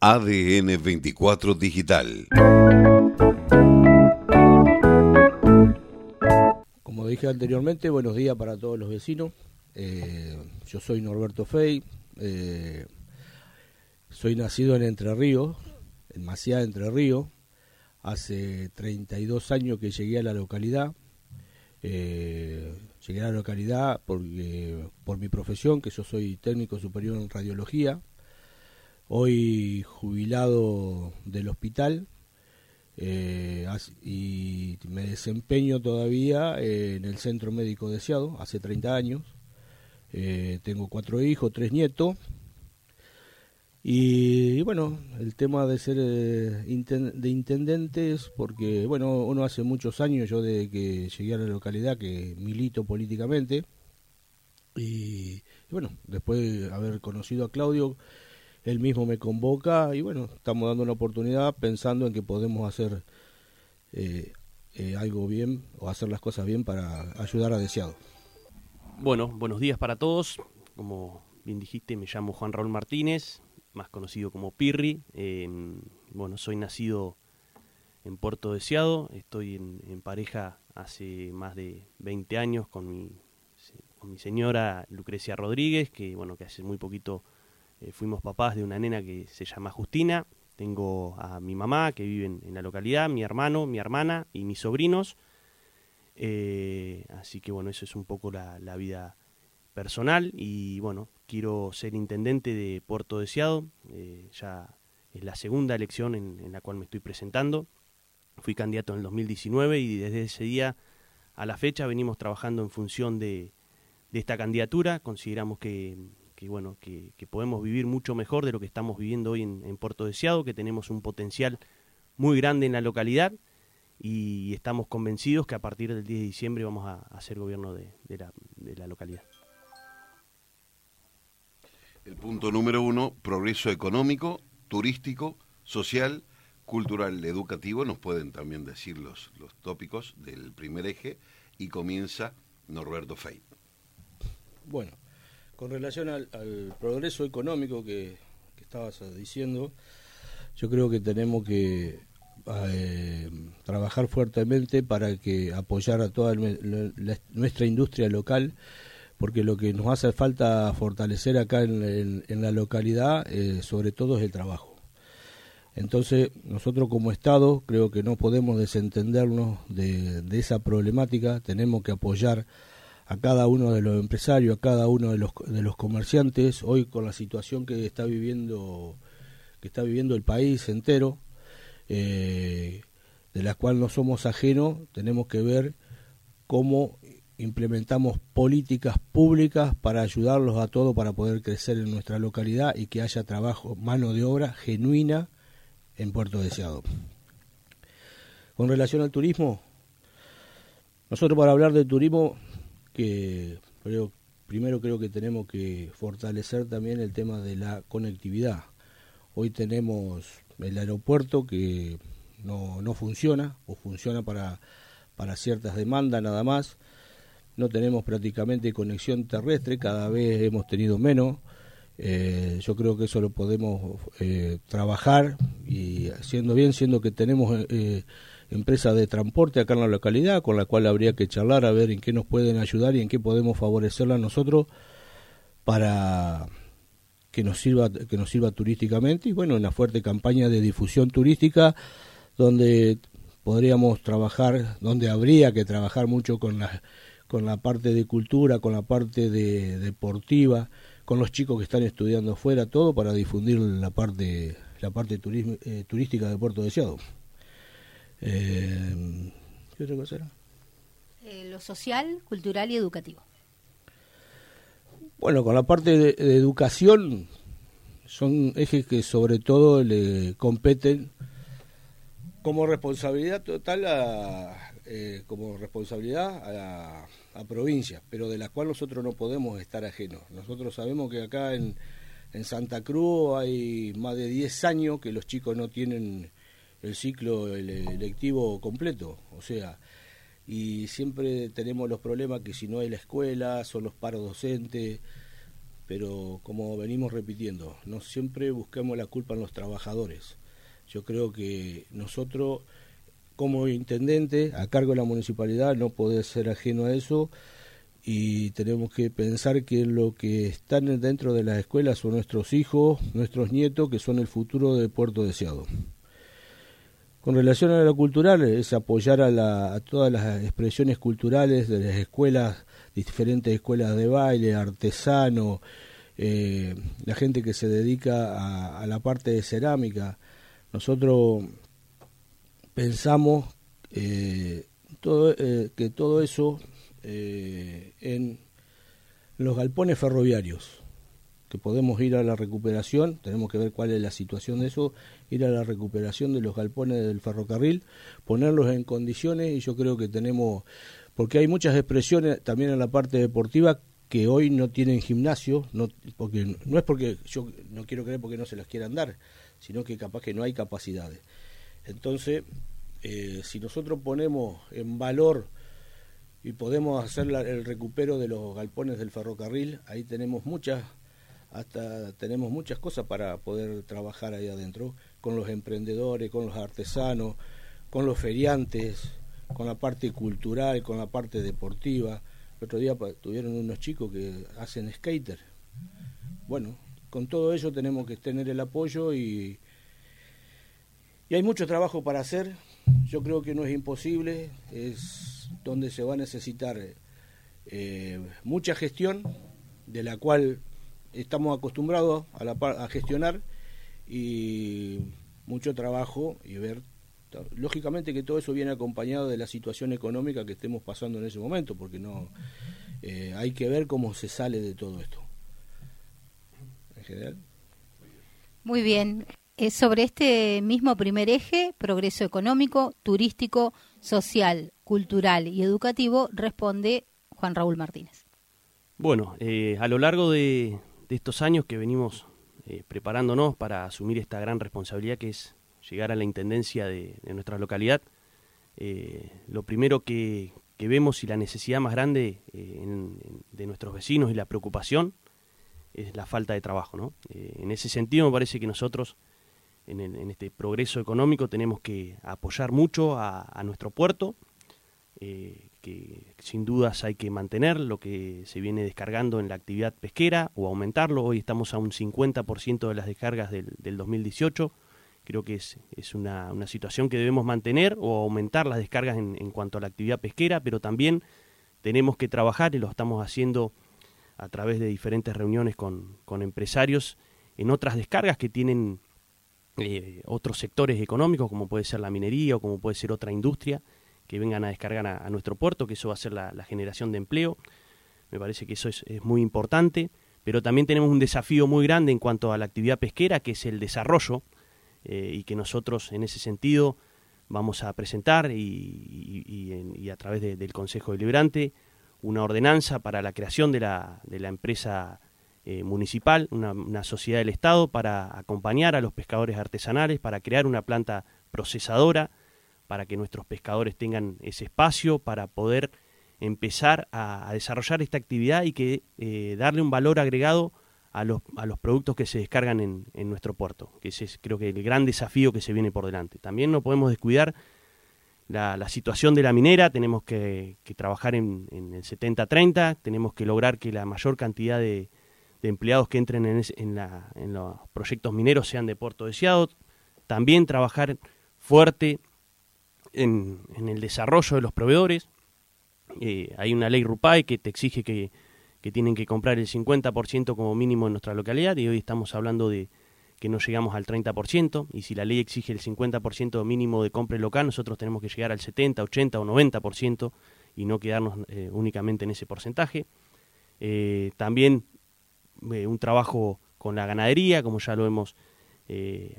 ADN 24 Digital. Como dije anteriormente, buenos días para todos los vecinos. Eh, yo soy Norberto Fey. Eh, soy nacido en Entre Ríos, en Maciá, Entre Ríos. Hace 32 años que llegué a la localidad. Eh, llegué a la localidad porque, por mi profesión, que yo soy técnico superior en radiología hoy jubilado del hospital eh, y me desempeño todavía en el centro médico deseado hace 30 años. Eh, tengo cuatro hijos, tres nietos. Y, bueno, el tema de ser eh, de intendentes, porque bueno, uno hace muchos años, yo de que llegué a la localidad, que milito políticamente. Y bueno, después de haber conocido a Claudio, él mismo me convoca y bueno, estamos dando una oportunidad pensando en que podemos hacer eh, eh, algo bien o hacer las cosas bien para ayudar a Deseado. Bueno, buenos días para todos. Como bien dijiste, me llamo Juan Raúl Martínez, más conocido como Pirri. bueno, soy nacido en Puerto Deseado, estoy en, pareja hace más de 20 años con mi, con mi señora Lucrecia Rodríguez, que bueno, que hace muy poquito eh, fuimos papás de una nena que se llama Justina. Tengo a mi mamá que vive en, la localidad, mi hermano, mi hermana y mis sobrinos. Eh, así que bueno, eso es un poco la, vida personal y bueno, quiero ser intendente de Puerto Deseado. Eh, ya es la segunda elección en, la cual me estoy presentando. Fui candidato en el 2019 y desde ese día a la fecha venimos trabajando en función de esta candidatura. Consideramos que que bueno, que, podemos vivir mucho mejor de lo que estamos viviendo hoy en, Puerto Deseado, que tenemos un potencial muy grande en la localidad y estamos convencidos que a partir del 10 de diciembre vamos a, hacer gobierno de, la, de la localidad. El punto número uno, progreso económico, turístico, social, cultural, educativo, nos pueden también decir los, los tópicos del primer eje y comienza Norberto Fey. Bueno, con relación al, progreso económico que, estabas diciendo, yo creo que tenemos que eh, trabajar fuertemente para que apoyar a toda nuestra industria local, porque lo que nos hace falta fortalecer acá en, la localidad, eh, sobre todo, es el trabajo. Entonces, nosotros como Estado creo que no podemos desentendernos de, de esa problemática, tenemos que apoyar a cada uno de los empresarios, a cada uno de los, de los comerciantes, hoy con la situación que está viviendo, que está viviendo el país entero, eh, de la cual no somos ajenos, tenemos que ver cómo implementamos políticas públicas para ayudarlos a todos para poder crecer en nuestra localidad y que haya trabajo, mano de obra genuina en Puerto Deseado. Con relación al turismo, nosotros para hablar de turismo que primero creo que tenemos que fortalecer también el tema de la conectividad. Hoy tenemos el aeropuerto que no, no funciona o funciona para, para ciertas demandas nada más. No tenemos prácticamente conexión terrestre, cada vez hemos tenido menos. Eh, yo creo que eso lo podemos eh, trabajar y haciendo bien, siendo que tenemos eh, empresa de transporte acá en la localidad, con la cual habría que charlar a ver en qué nos pueden ayudar y en qué podemos favorecerla nosotros para que nos sirva que nos sirva turísticamente y bueno, una fuerte campaña de difusión turística donde podríamos trabajar, donde habría que trabajar mucho con la con la parte de cultura, con la parte de deportiva, con los chicos que están estudiando afuera, todo para difundir la parte la parte eh, turística de Puerto Deseado. Eh, ¿Qué otra cosa era? Eh, lo social, cultural y educativo. Bueno, con la parte de, educación son ejes que sobre todo le competen como responsabilidad total a, eh, como responsabilidad a, a provincia, pero de la cual nosotros no podemos estar ajenos. Nosotros sabemos que acá en, en Santa Cruz hay más de 10 años que los chicos no tienen el ciclo electivo completo, o sea, y siempre tenemos los problemas que si no hay la escuela, son los paros docentes, pero como venimos repitiendo, no siempre busquemos la culpa en los trabajadores. Yo creo que nosotros, como intendente, a cargo de la municipalidad, no puede ser ajeno a eso y tenemos que pensar que lo que están dentro de las escuelas son nuestros hijos, nuestros nietos, que son el futuro del puerto deseado. Con relación a lo cultural, es apoyar a, todas las expresiones culturales de las escuelas, diferentes escuelas de baile, artesano, eh, la gente que se dedica a, la parte de cerámica. Nosotros pensamos eh, todo, eh, que todo eso en los galpones ferroviarios, que podemos ir a la recuperación, tenemos que ver cuál es la situación de eso, ir a la recuperación de los galpones del ferrocarril, ponerlos en condiciones y yo creo que tenemos, porque hay muchas expresiones también en la parte deportiva que hoy no tienen gimnasio, no, porque no es porque yo no quiero creer porque no se las quieran dar, sino que capaz que no hay capacidades. Entonces, eh, si nosotros ponemos en valor y podemos hacer el recupero de los galpones del ferrocarril, ahí tenemos muchas hasta tenemos muchas cosas para poder trabajar ahí adentro, con los emprendedores, con los artesanos, con los feriantes, con la parte cultural, con la parte deportiva. El otro día tuvieron unos chicos que hacen skater. Bueno, con todo eso tenemos que tener el apoyo y, y hay mucho trabajo para hacer. Yo creo que no es imposible, es donde se va a necesitar eh, mucha gestión, de la cual estamos acostumbrados a, la, a gestionar y mucho trabajo y ver lógicamente que todo eso viene acompañado de la situación económica que estemos pasando en ese momento porque no eh, hay que ver cómo se sale de todo esto. En general. Muy bien. Eh, sobre este mismo primer eje progreso económico turístico social cultural y educativo responde Juan Raúl Martínez. Bueno eh, a lo largo de, de estos años que venimos eh, preparándonos para asumir esta gran responsabilidad que es llegar a la intendencia de, nuestra localidad, eh, lo primero que, vemos y la necesidad más grande eh, de nuestros vecinos y la preocupación es la falta de trabajo. ¿no? en ese sentido me parece que nosotros en, este progreso económico tenemos que apoyar mucho a nuestro puerto, que sin dudas hay que mantener lo que se viene descargando en la actividad pesquera o aumentarlo. Hoy estamos a un 50% de las descargas del, 2018. Creo que es, es una, una, situación que debemos mantener o aumentar las descargas en, en, cuanto a la actividad pesquera, pero también tenemos que trabajar y lo estamos haciendo a través de diferentes reuniones con, con empresarios en otras descargas que tienen eh, otros sectores económicos, como puede ser la minería o como puede ser otra industria que vengan a descargar a, nuestro puerto, que eso va a ser la, generación de empleo. Me parece que eso es, muy importante, pero también tenemos un desafío muy grande en cuanto a la actividad pesquera, que es el desarrollo, eh, y que nosotros en ese sentido vamos a presentar y, a través del Consejo Deliberante una ordenanza para la creación de la, de la empresa eh, municipal, una, sociedad del Estado para acompañar a los pescadores artesanales, para crear una planta procesadora para que nuestros pescadores tengan ese espacio para poder empezar a, desarrollar esta actividad y que eh, darle un valor agregado a los, a los productos que se descargan en, en, nuestro puerto, que ese es creo que el gran desafío que se viene por delante. También no podemos descuidar la, la situación de la minera, tenemos que, trabajar en, en el 70-30, tenemos que lograr que la mayor cantidad de, de empleados que entren en, en, los proyectos mineros sean de Puerto Deseado, también trabajar fuerte en, el desarrollo de los proveedores. Eh, hay una ley RUPAI que te exige que, tienen que comprar el 50% como mínimo en nuestra localidad y hoy estamos hablando de que no llegamos al 30% y si la ley exige el 50% mínimo de compra local, nosotros tenemos que llegar al 70, 80 o 90% y no quedarnos eh, únicamente en ese porcentaje. Eh, también un trabajo con la ganadería, como ya lo hemos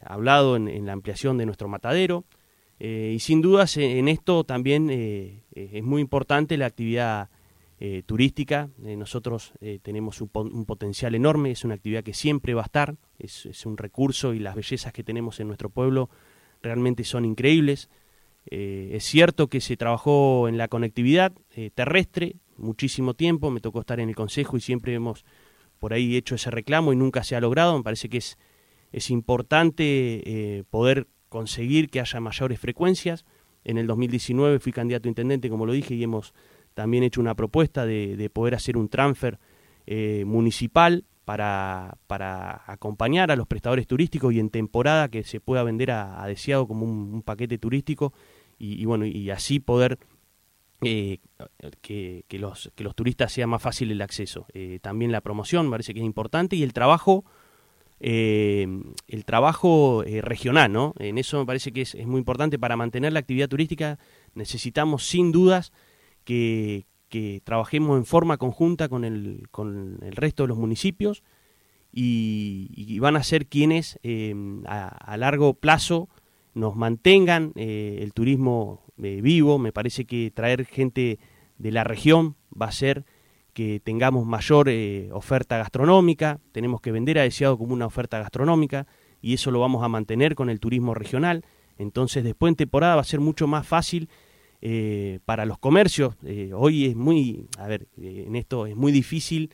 hablado en, la ampliación de nuestro matadero. Eh, y sin dudas en esto también eh, eh, es muy importante la actividad turística. nosotros tenemos un, potencial enorme, es una actividad que siempre va a estar, es, es, un recurso y las bellezas que tenemos en nuestro pueblo realmente son increíbles. es cierto que se trabajó en la conectividad terrestre muchísimo tiempo, me tocó estar en el Consejo y siempre hemos por ahí hecho ese reclamo y nunca se ha logrado. Me parece que es, es importante poder conseguir que haya mayores frecuencias. En el 2019 fui candidato a intendente, como lo dije, y hemos también hecho una propuesta de, poder hacer un transfer eh, municipal para, para, acompañar a los prestadores turísticos y en temporada que se pueda vender a, deseado como un, paquete turístico y, bueno y así poder eh, que, los, que los turistas sea más fácil el acceso. Eh, también la promoción parece que es importante y el trabajo eh, el trabajo regional, ¿no? En eso me parece que es, muy importante para mantener la actividad turística. Necesitamos sin dudas que, trabajemos en forma conjunta con el, resto de los municipios y, van a ser quienes a, a, largo plazo nos mantengan el turismo eh, vivo. Me parece que traer gente de la región va a ser que tengamos mayor eh, oferta gastronómica. Tenemos que vender a Deseado como una oferta gastronómica y eso lo vamos a mantener con el turismo regional. Entonces después en temporada va a ser mucho más fácil eh, para los comercios. hoy es muy, a ver, en esto es muy difícil,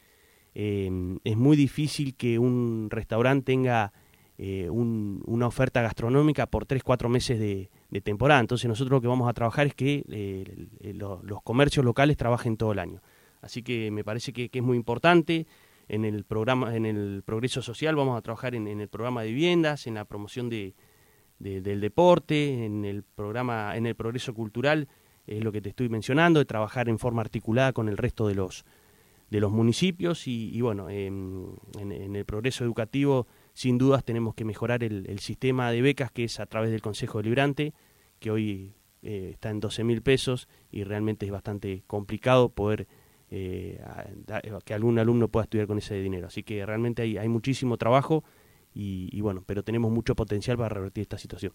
es muy difícil que un restaurante tenga una oferta gastronómica por 3, 4 meses de, temporada. Entonces nosotros lo que vamos a trabajar es que eh, los comercios locales trabajen todo el año. Así que me parece que, es muy importante. En el programa, en el progreso social vamos a trabajar en, el programa de viviendas, en la promoción de, del deporte, en el programa, en el progreso cultural, es lo que te estoy mencionando, de trabajar en forma articulada con el resto de los de los municipios y, bueno, en, el progreso educativo sin dudas tenemos que mejorar el, sistema de becas que es a través del Consejo Deliberante, que hoy eh, está en 12 mil pesos y realmente es bastante complicado poder eh, que algún alumno pueda estudiar con ese dinero. Así que realmente hay, hay muchísimo trabajo y, bueno, pero tenemos mucho potencial para revertir esta situación.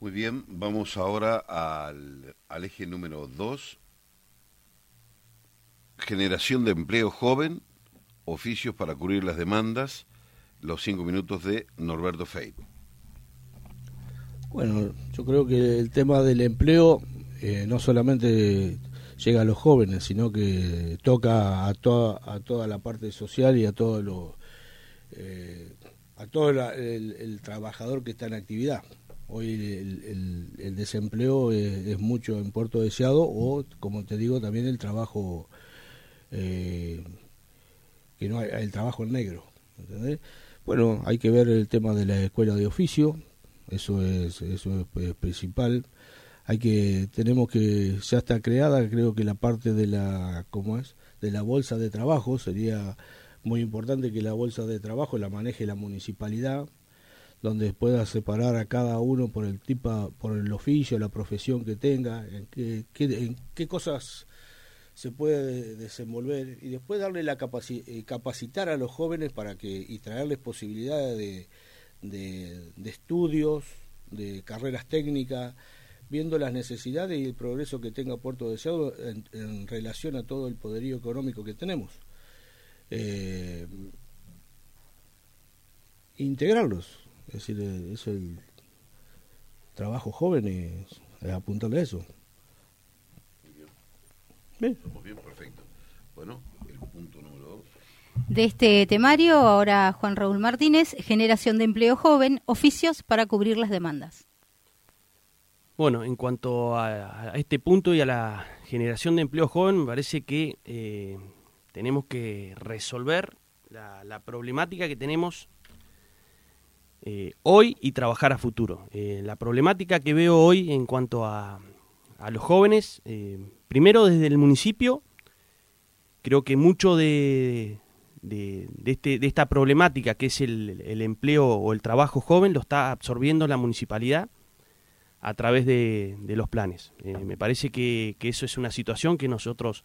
Muy bien, vamos ahora al, al eje número 2, generación de empleo joven oficios para cubrir las demandas, los cinco minutos de Norberto Feit. Bueno, yo creo que el tema del empleo eh, no solamente llega a los jóvenes, sino que toca a toda, a toda la parte social y a todo lo, eh, a todo el, trabajador que está en actividad. Hoy el, desempleo es, mucho en Puerto Deseado o, como te digo, también el trabajo eh, que no hay, el trabajo en negro. Bueno, hay que ver el tema de la escuela de oficio, eso es, eso es, principal. Hay que, tenemos que, ya está creada, creo que la parte de la, ¿cómo es? De la bolsa de trabajo, sería muy importante que la bolsa de trabajo la maneje la municipalidad, donde pueda separar a cada uno por el tipo, por el oficio, la profesión que tenga, en qué, en qué cosas se puede desenvolver y después darle la eh, capacitar a los jóvenes para que y traerles posibilidades de, de, estudios, de carreras técnicas, viendo las necesidades y el progreso que tenga Puerto Deseado en, en relación a todo el poderío económico que tenemos. Eh, integrarlos, es decir, es el trabajo joven, es apuntarle a eso. Bien. perfecto. Bueno, el punto número dos. De este temario, ahora Juan Raúl Martínez, generación de empleo joven, oficios para cubrir las demandas. Bueno, en cuanto a, este punto y a la generación de empleo joven, me parece que eh, tenemos que resolver la, problemática que tenemos eh, hoy y trabajar a futuro. Eh, la problemática que veo hoy en cuanto a, a los jóvenes Primero, desde el municipio, creo que mucho de, este, de esta problemática que es el, empleo o el trabajo joven lo está absorbiendo la municipalidad a través de, de los planes. Eh, me parece que, que, eso es una situación que nosotros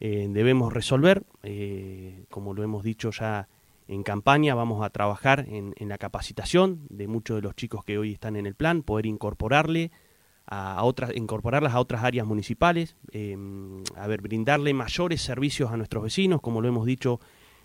eh, debemos resolver. Eh, como lo hemos dicho ya en campaña, vamos a trabajar en, en, la capacitación de muchos de los chicos que hoy están en el plan, poder incorporarle a, otras, incorporarlas a otras áreas municipales, em, a ver, brindarle mayores servicios a nuestros vecinos, como lo hemos dicho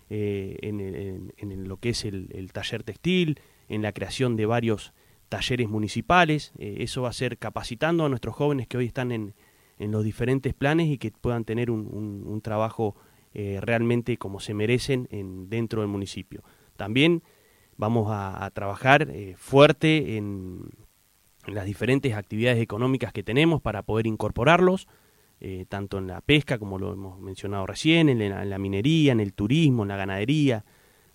en, lo que es el, taller textil, en la creación de varios talleres municipales. Eh, eso va a ser capacitando a nuestros jóvenes que hoy están en, los diferentes planes y que puedan tener un, trabajo realmente como se merecen en, dentro del municipio. También vamos a, trabajar fuerte en, las diferentes actividades económicas que tenemos para poder incorporarlos, tanto en la pesca, como lo hemos mencionado recién, en la, minería, en el turismo, en la ganadería.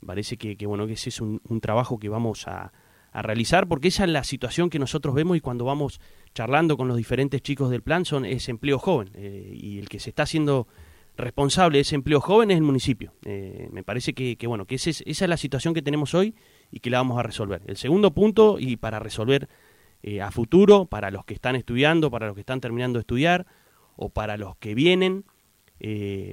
Parece que, bueno, que ese es un trabajo que vamos a, a realizar, porque esa es la situación que nosotros vemos y cuando vamos charlando con los diferentes chicos del plan son ese empleo joven eh, y el que se está haciendo responsable de ese empleo joven es el municipio. Eh, me parece que, bueno, que esa es la situación que tenemos hoy y que la vamos a resolver. El segundo punto, y para resolver eh, a futuro, para los que están estudiando, para los que están terminando de estudiar o para los que vienen,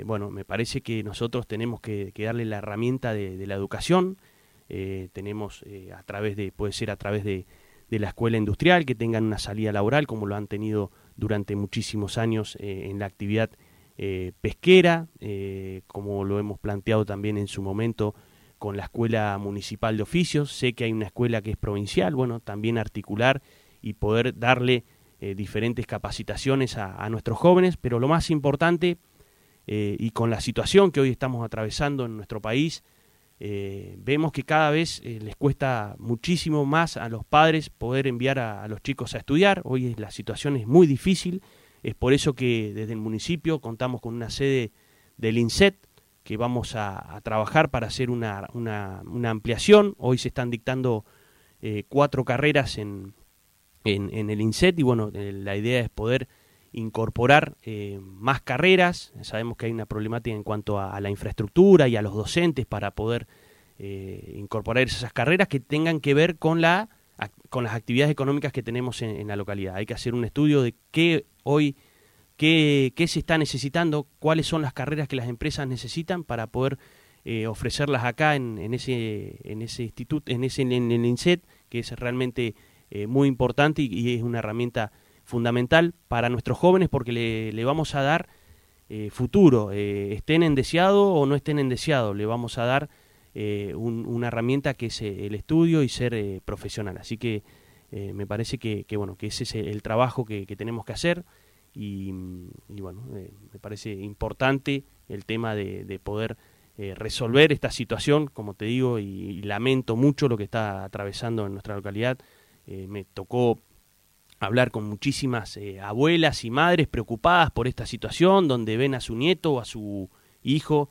bueno, me parece que nosotros tenemos que, darle la herramienta de la educación, eh, tenemos eh, a través de, puede ser a través de, la escuela industrial, que tengan una salida laboral, como lo han tenido durante muchísimos años eh, en la actividad pesquera, como lo hemos planteado también en su momento con la Escuela Municipal de Oficios. Sé que hay una escuela que es provincial, bueno, también articular y poder darle diferentes capacitaciones a, nuestros jóvenes, pero lo más importante, y con la situación que hoy estamos atravesando en nuestro país, eh, vemos que cada vez eh, les cuesta muchísimo más a los padres poder enviar a, los chicos a estudiar. Hoy la situación es muy difícil. Es por eso que desde el municipio contamos con una sede del INSET que vamos a, trabajar para hacer una, ampliación. Hoy se están dictando eh, cuatro carreras en, en, el INSET y bueno, la idea es poder incorporar eh, más carreras. Sabemos que hay una problemática en cuanto a, la infraestructura y a los docentes para poder eh, incorporar esas carreras que tengan que ver con, la, con las actividades económicas que tenemos en, la localidad. Hay que hacer un estudio de qué hoy, qué, qué, se está necesitando, cuáles son las carreras que las empresas necesitan para poder eh, ofrecerlas acá en, en, ese, en ese instituto, en, ese, en el INSET, que es realmente muy importante y es una herramienta fundamental para nuestros jóvenes porque le, vamos a dar eh, futuro, eh, estén en deseado o no estén en deseado, le vamos a dar eh, una herramienta que es el estudio y ser profesional. Así que me parece que, bueno, que ese es el trabajo que, tenemos que hacer y, bueno, me parece importante el tema de, poder resolver esta situación, como te digo, y, lamento mucho lo que está atravesando en nuestra localidad. me tocó hablar con muchísimas eh, abuelas y madres preocupadas por esta situación, donde ven a su nieto o a su hijo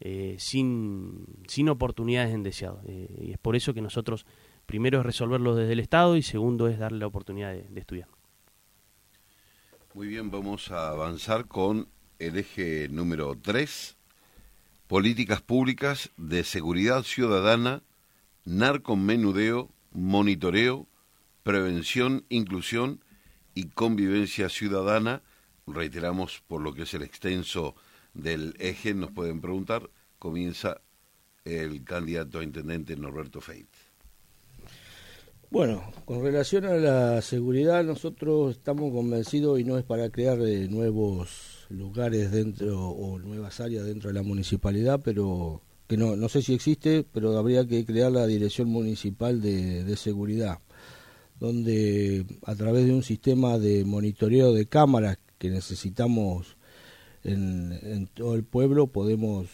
eh, sin, sin oportunidades en deseado. Eh, y es por eso que nosotros, primero es resolverlo desde el Estado y segundo es darle la oportunidad de, estudiar. Muy bien, vamos a avanzar con el eje número 3, políticas públicas de seguridad ciudadana, narcomenudeo, monitoreo prevención, inclusión y convivencia ciudadana. Reiteramos por lo que es el extenso del eje, nos pueden preguntar, comienza el candidato a intendente Norberto Feit. Bueno, con relación a la seguridad, nosotros estamos convencidos y no es para crear eh, nuevos lugares dentro o nuevas áreas dentro de la municipalidad, pero que no, no sé si existe, pero habría que crear la Dirección Municipal de Seguridad donde a través de un sistema de monitoreo de cámaras que necesitamos en, todo el pueblo podemos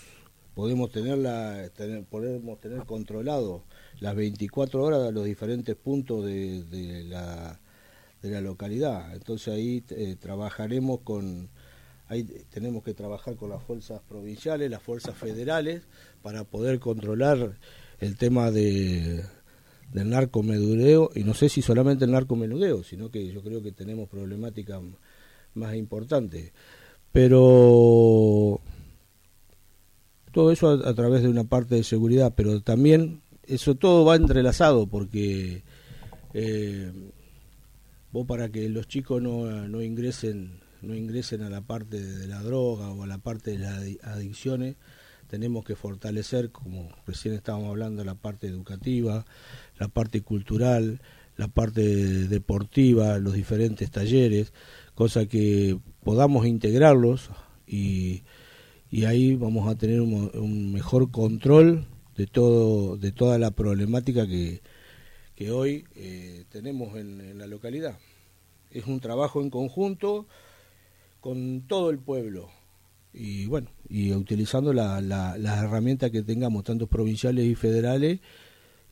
podemos tenerla tener, podemos tener controlado las 24 horas los diferentes puntos de, la de la localidad. Entonces ahí eh, trabajaremos con ahí tenemos que trabajar con las fuerzas provinciales las fuerzas federales para poder controlar el tema de del narcomedudeo, y no sé si solamente el narcomenudeo, sino que yo creo que tenemos problemáticas más importantes. Pero todo eso a, través de una parte de seguridad, pero también eso todo va entrelazado porque eh, vos para que los chicos no, no ingresen no ingresen a la parte de la droga o a la parte de las adicciones, tenemos que fortalecer, como recién estábamos hablando, la parte educativa, la parte cultural, la parte deportiva, los diferentes talleres, cosa que podamos integrarlos y, y ahí vamos a tener un, mejor control de todo de toda la problemática que, que hoy eh, tenemos en, la localidad. Es un trabajo en conjunto con todo el pueblo, y bueno, y utilizando la, las herramientas que tengamos, tanto provinciales y federales,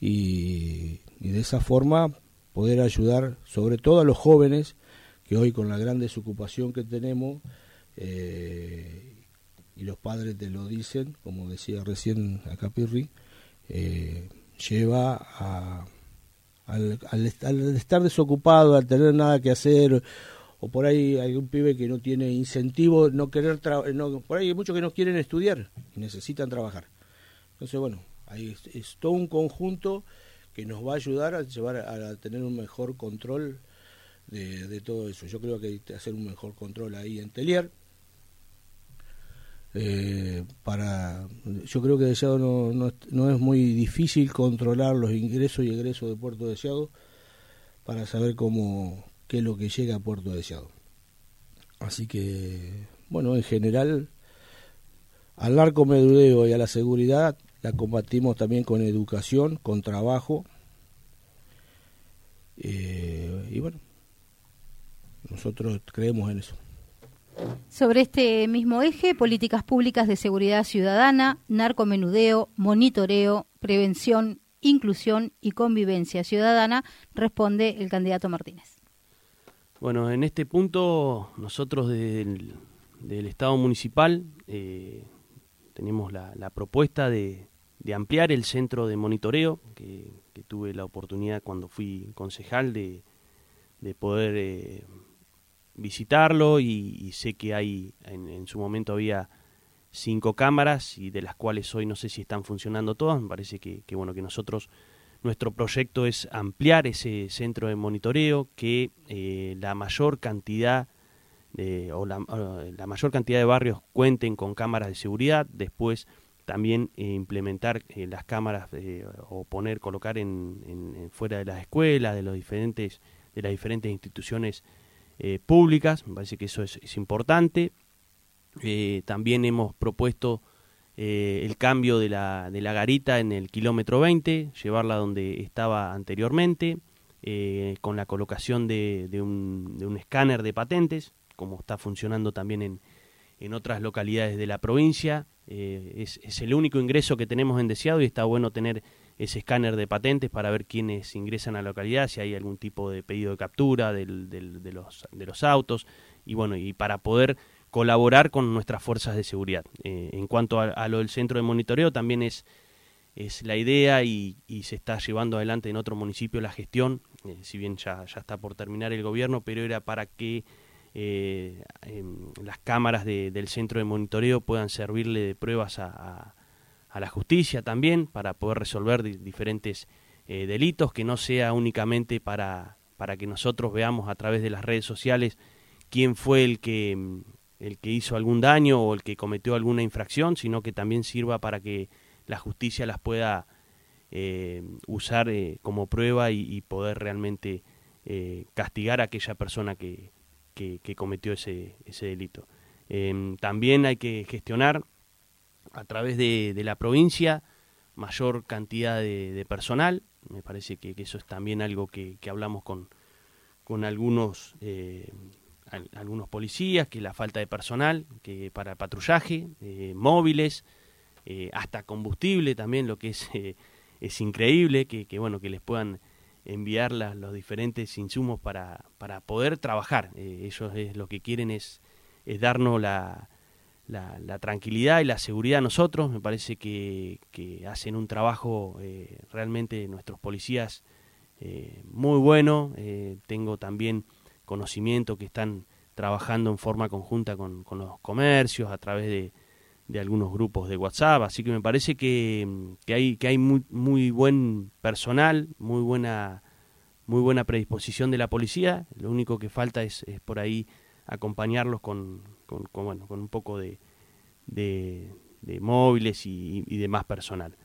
y, de esa forma poder ayudar sobre todo a los jóvenes que hoy con la gran desocupación que tenemos eh, y los padres te lo dicen, como decía recién acá Pirri, eh, lleva a, al, al, estar desocupado, al tener nada que hacer, o por ahí hay un pibe que no tiene incentivo, no querer no, por ahí hay muchos que no quieren estudiar y necesitan trabajar. Entonces, bueno, ahí es, todo un conjunto que nos va a ayudar a llevar a, tener un mejor control de, de, todo eso. Yo creo que hay que hacer un mejor control ahí en Telier, eh, para yo creo que Deseado no, no, no, es muy difícil controlar los ingresos y egresos de Puerto Deseado para saber cómo qué es lo que llega a Puerto Deseado. Así que, bueno, en general, al narcomedudeo y a la seguridad la combatimos también con educación, con trabajo. Eh, y bueno, nosotros creemos en eso. Sobre este mismo eje, políticas públicas de seguridad ciudadana, narcomenudeo, monitoreo, prevención, inclusión y convivencia ciudadana, responde el candidato Martínez. Bueno, en este punto nosotros del, Estado municipal eh, tenemos la, propuesta de, ampliar el centro de monitoreo, que, tuve la oportunidad cuando fui concejal de, poder... Eh, visitarlo y, sé que hay, en, su momento había cinco cámaras y de las cuales hoy no sé si están funcionando todas. Me parece que, bueno que nosotros nuestro proyecto es ampliar ese centro de monitoreo, que eh, la mayor cantidad de, o la, mayor cantidad de barrios cuenten con cámaras de seguridad. Después también eh, implementar eh, las cámaras o poner, colocar en, fuera de las escuelas, de los diferentes, de las diferentes instituciones eh, públicas, me parece que eso es, importante. Eh, también hemos propuesto eh, el cambio de la, de la garita en el kilómetro 20, llevarla donde estaba anteriormente, con la colocación de, un, de, un, escáner de patentes, como está funcionando también en, en otras localidades de la provincia. Es, es, el único ingreso que tenemos en Deseado y está bueno tener ese escáner de patentes para ver quiénes ingresan a la localidad, si hay algún tipo de pedido de captura del, de, los, de los autos y bueno, y para poder colaborar con nuestras fuerzas de seguridad. Eh, en cuanto a, lo del centro de monitoreo, también es, es la idea y, se está llevando adelante en otro municipio la gestión, eh, si bien ya, está por terminar el gobierno, pero era para que eh, em, las cámaras del centro de monitoreo puedan servirle de pruebas a a la justicia también para poder resolver diferentes delitos, que no sea únicamente para, para que nosotros veamos a través de las redes sociales quién fue el que, mm, el que hizo algún daño o el que cometió alguna infracción, sino que también sirva para que la justicia las pueda eh, usar eh, como prueba y, poder realmente castigar a aquella persona que, que, cometió ese, ese delito. Em, también hay que gestionar a través de, la provincia mayor cantidad de, personal. Me parece que, eso es también algo que, hablamos con, con algunos, eh, algunos policías, que la falta de personal que para patrullaje, eh, móviles, eh, hasta combustible también, lo que es, es increíble, que, bueno, que les puedan enviar los diferentes insumos para, para poder trabajar. ellos es, lo que quieren es, es darnos la, la, tranquilidad y la seguridad a nosotros. Me parece que, hacen un trabajo eh, realmente nuestros policías eh, muy bueno. Eh, tengo también conocimiento que están trabajando en forma conjunta con, los comercios a través de, de, algunos grupos de WhatsApp. Así que me parece que, que hay, que hay muy, muy buen personal, muy buena, muy buena predisposición de la policía. Lo único que falta es, por ahí acompañarlos con, con, bueno, con un poco de, de, móviles y, y, de más personal.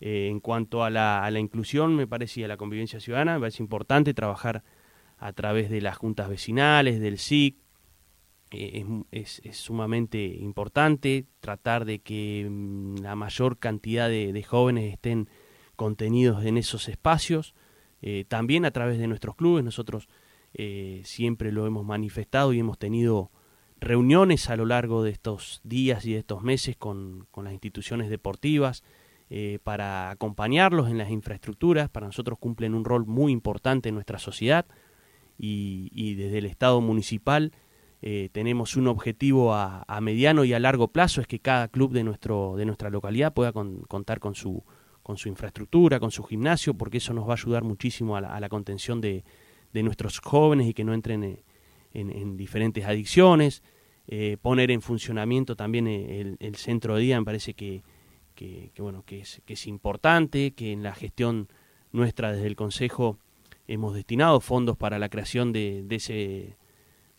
Eh, en cuanto a la, a la inclusión, me parece, y a la convivencia ciudadana, me parece importante trabajar a través de las juntas vecinales, del SIC, eh, es, es, sumamente importante tratar de que mm, la mayor cantidad de, jóvenes estén contenidos en esos espacios, eh, también a través de nuestros clubes, nosotros siempre lo hemos manifestado y hemos tenido reuniones a lo largo de estos días y de estos meses con, las instituciones deportivas eh, para acompañarlos en las infraestructuras. Para nosotros cumplen un rol muy importante en nuestra sociedad y, desde el Estado municipal eh, tenemos un objetivo a, mediano y a largo plazo, es que cada club de, nuestro, de nuestra localidad pueda contar con su, con su infraestructura, con su gimnasio, porque eso nos va a ayudar muchísimo a la, contención de, nuestros jóvenes y que no entren eh, en, diferentes adicciones. Eh, poner en funcionamiento también el, centro de día me parece que, bueno que es, que es importante, que en la gestión nuestra desde el Consejo hemos destinado fondos para la creación de, ese,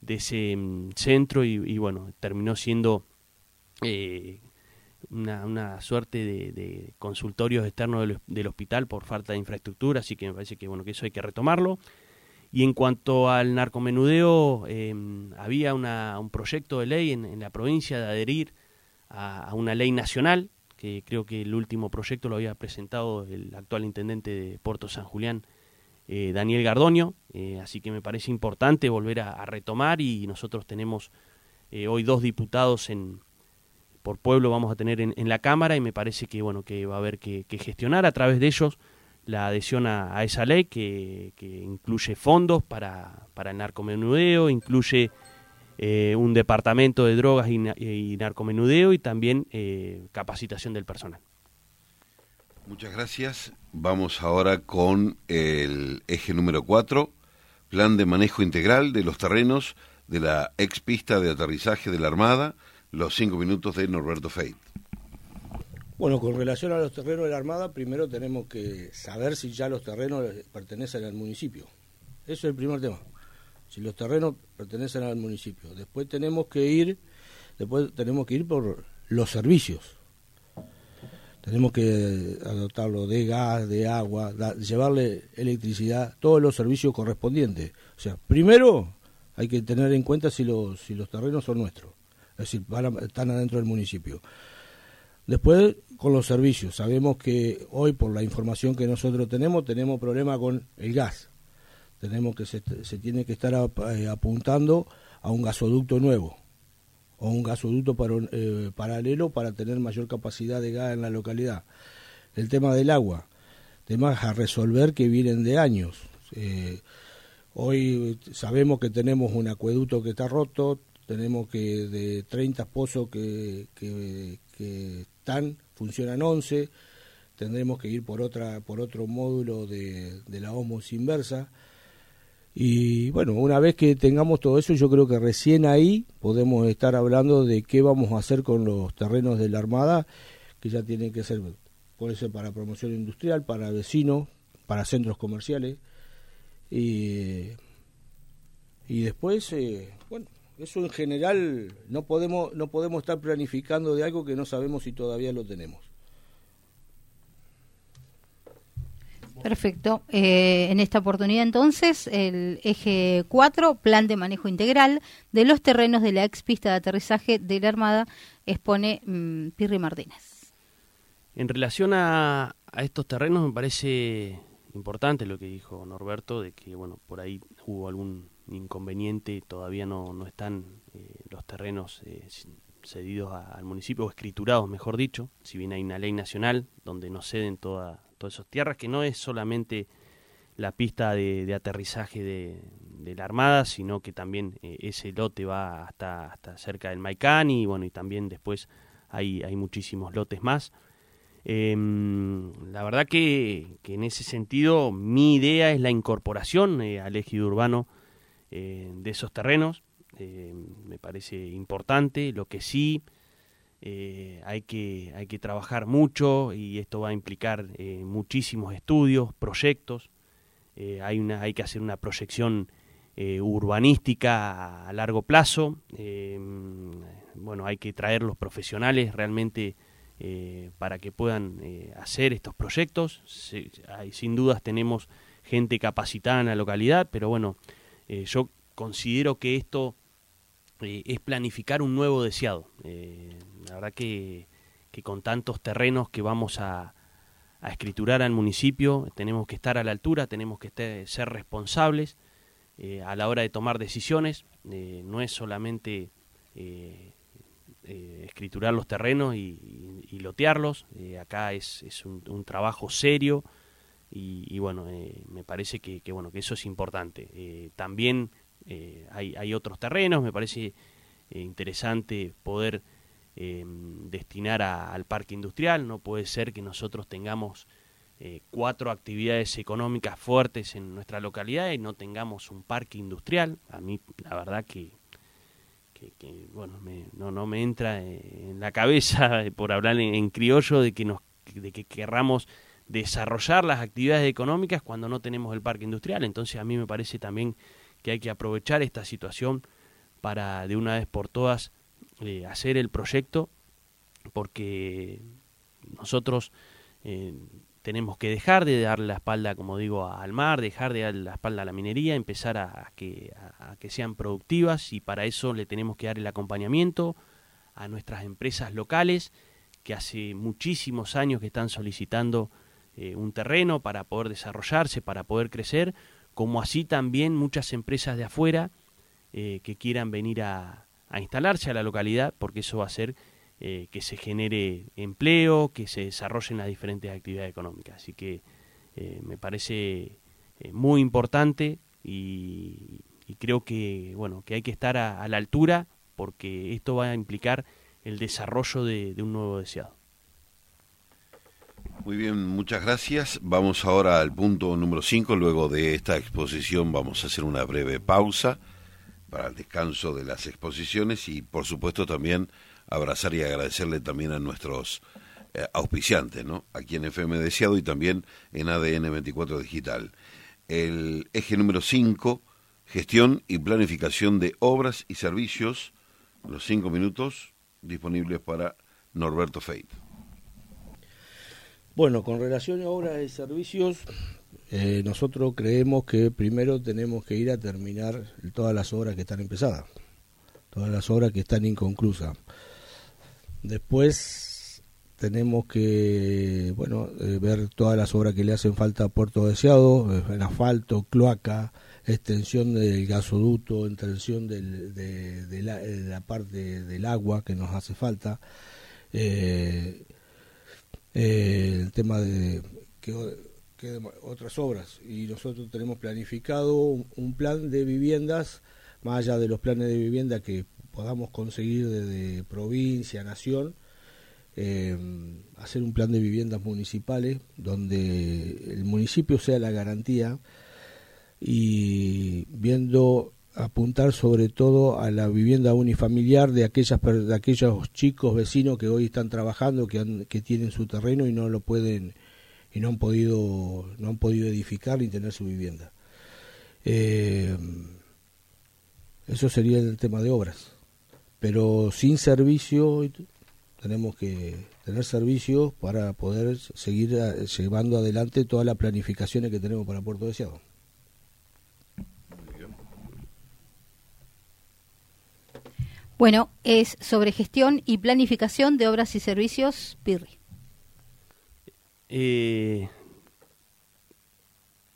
de ese mm, centro y, bueno, terminó siendo eh, una, suerte de, consultorios externos del, hospital por falta de infraestructura, así que me parece que bueno que eso hay que retomarlo. Y en cuanto al narcomenudeo, em, había un proyecto de ley en, la provincia de adherir a, una ley nacional, que creo que el último proyecto lo había presentado el actual intendente de Puerto San Julián, eh, Daniel Gardoño, eh, así que me parece importante volver a, retomar y nosotros tenemos eh, hoy dos diputados en por pueblo vamos a tener en, la Cámara y me parece que bueno que va a haber que, gestionar a través de ellos la adhesión a, esa ley que, incluye fondos para, para el narcomenudeo, incluye un departamento de drogas y, y narcomenudeo y también capacitación del personal. Muchas gracias. Vamos ahora con el eje número 4, plan de manejo integral de los terrenos de la ex pista de aterrizaje de la Armada, los cinco minutos de Norberto Feit. Bueno, con relación a los terrenos de la Armada, primero tenemos que saber si ya los terrenos pertenecen al municipio. Eso es el primer tema. Si los terrenos pertenecen al municipio. Después tenemos que ir, después tenemos que ir por los servicios tenemos que adoptarlo de gas, de agua, llevarle electricidad, todos los servicios correspondientes. O sea, primero hay que tener en cuenta si los, si los terrenos son nuestros, es decir, están adentro del municipio. Después, con los servicios, sabemos que hoy, por la información que nosotros tenemos, tenemos problema con el gas. Tenemos que se, se tiene que estar eh, apuntando a un gasoducto nuevo o un gasoducto para, eh, paralelo para tener mayor capacidad de gas en la localidad. El tema del agua, temas a resolver que vienen de años. Eh, hoy sabemos que tenemos un acueducto que está roto, tenemos que de 30 pozos que, que, están, funcionan 11, tendremos que ir por otra por otro módulo de, de la OMOS inversa. Y bueno, una vez que tengamos todo eso, yo creo que recién ahí podemos estar hablando de qué vamos a hacer con los terrenos de la Armada, que ya tienen que ser, puede ser para promoción industrial, para vecinos, para centros comerciales. Y, y después, eh, bueno, eso en general no podemos, no podemos estar planificando de algo que no sabemos si todavía lo tenemos. Perfecto. Eh, en esta oportunidad entonces el eje 4, plan de manejo integral de los terrenos de la ex pista de aterrizaje de la Armada, expone mm, Pirri Martínez. En relación a, estos terrenos me parece importante lo que dijo Norberto, de que bueno por ahí hubo algún inconveniente, todavía no, no están eh, los terrenos eh, cedidos al municipio o escriturados, mejor dicho, si bien hay una ley nacional donde no ceden toda todas esas tierras, que no es solamente la pista de, aterrizaje de, la Armada, sino que también eh, ese lote va hasta, hasta cerca del Maicán y bueno, y también después hay, hay muchísimos lotes más. Em, la verdad que, en ese sentido mi idea es la incorporación eh, al ejido urbano eh, de esos terrenos. Me parece importante. Lo que sí eh, hay, que, hay que trabajar mucho y esto va a implicar eh, muchísimos estudios, proyectos. Eh, hay, una, hay que hacer una proyección urbanística a, largo plazo. bueno, hay que traer los profesionales realmente para que puedan hacer estos proyectos. sin dudas tenemos gente capacitada en la localidad, pero bueno, yo considero que esto es planificar un nuevo deseado. La verdad que, con tantos terrenos que vamos a, escriturar al municipio, tenemos que estar a la altura, tenemos que ser responsables eh, a la hora de tomar decisiones. Eh, no es solamente escriturar los terrenos y, lotearlos. acá es, es un, trabajo serio y, bueno, me parece que, bueno, que eso es importante. también hay, hay otros terrenos, me parece interesante poder Em, destinar al parque industrial. No puede ser que nosotros tengamos eh, cuatro actividades económicas fuertes en nuestra localidad y no tengamos un parque industrial. A mí, la verdad que, bueno, no, no me entra eh, en la cabeza, por hablar en, criollo, de que, nos, de que querramos desarrollar las actividades económicas cuando no tenemos el parque industrial. Entonces a mí me parece también que hay que aprovechar esta situación para de una vez por todas eh, hacer el proyecto porque nosotros eh, tenemos que dejar de darle la espalda, como digo, al mar, dejar de darle la espalda a la minería, empezar a, que, sean productivas y para eso le tenemos que dar el acompañamiento a nuestras empresas locales que hace muchísimos años que están solicitando eh, un terreno para poder desarrollarse, para poder crecer, como así también muchas empresas de afuera que quieran venir a, instalarse a la localidad, porque eso va a hacer eh, que se genere empleo, que se desarrollen las diferentes actividades económicas. Así que eh, me parece eh, muy importante y, creo que bueno que hay que estar a, la altura porque esto va a implicar el desarrollo de, de un nuevo deseado. Muy bien, muchas gracias. Vamos ahora al punto número 5. Luego de esta exposición vamos a hacer una breve pausa para el descanso de las exposiciones y por supuesto también abrazar y agradecerle también a nuestros eh, auspiciantes, ¿no? Aquí en FM Deseado y también en ADN 24 Digital. El eje número 5, gestión y planificación de obras y servicios, los cinco minutos disponibles para Norberto Feit. Bueno, con relación a obras y servicios, eh, nosotros creemos que primero tenemos que ir a terminar todas las obras que están empezadas, todas las obras que están inconclusas. Después tenemos que bueno eh, ver todas las obras que le hacen falta a Puerto Deseado, en eh, asfalto, cloaca, extensión del gasoducto, extensión de, la, parte del agua que nos hace falta, el tema de que otras obras. Y nosotros tenemos planificado un, plan de viviendas más allá de los planes de vivienda que podamos conseguir desde provincia, nación, eh, hacer un plan de viviendas municipales donde el municipio sea la garantía y viendo apuntar sobre todo a la vivienda unifamiliar de aquellas de aquellos chicos vecinos que hoy están trabajando que, que tienen su terreno y no lo pueden y no han podido, no han podido edificar ni tener su vivienda. Eh, eso sería el tema de obras. Pero sin servicio tenemos que tener servicios para poder seguir eh, llevando adelante todas las planificaciones que tenemos para Puerto Deseado. Bueno, es sobre gestión y planificación de obras y servicios, Pirri. Eh,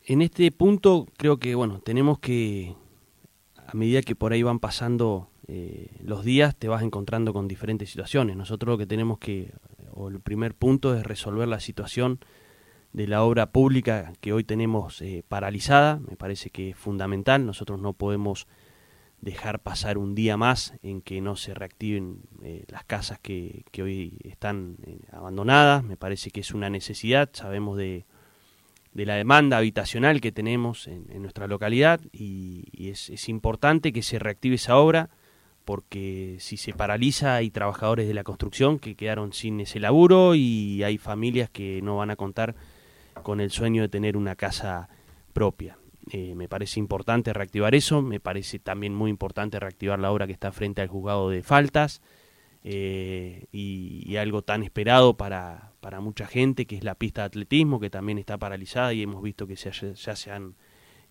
en este punto creo que bueno tenemos que a medida que por ahí van pasando eh, los días te vas encontrando con diferentes situaciones. Nosotros lo que tenemos que o el primer punto es resolver la situación de la obra pública que hoy tenemos eh, paralizada. Me parece que es fundamental. Nosotros no podemos dejar pasar un día más en que no se reactiven eh, las casas que, que hoy están eh, abandonadas. Me parece que es una necesidad, sabemos de, de la demanda habitacional que tenemos en, nuestra localidad y, es, es, importante que se reactive esa obra porque si se paraliza hay trabajadores de la construcción que quedaron sin ese laburo y hay familias que no van a contar con el sueño de tener una casa propia. Eh, me parece importante reactivar eso, me parece también muy importante reactivar la obra que está frente al juzgado de faltas eh, y, algo tan esperado para, para mucha gente que es la pista de atletismo que también está paralizada y hemos visto que se, ya se han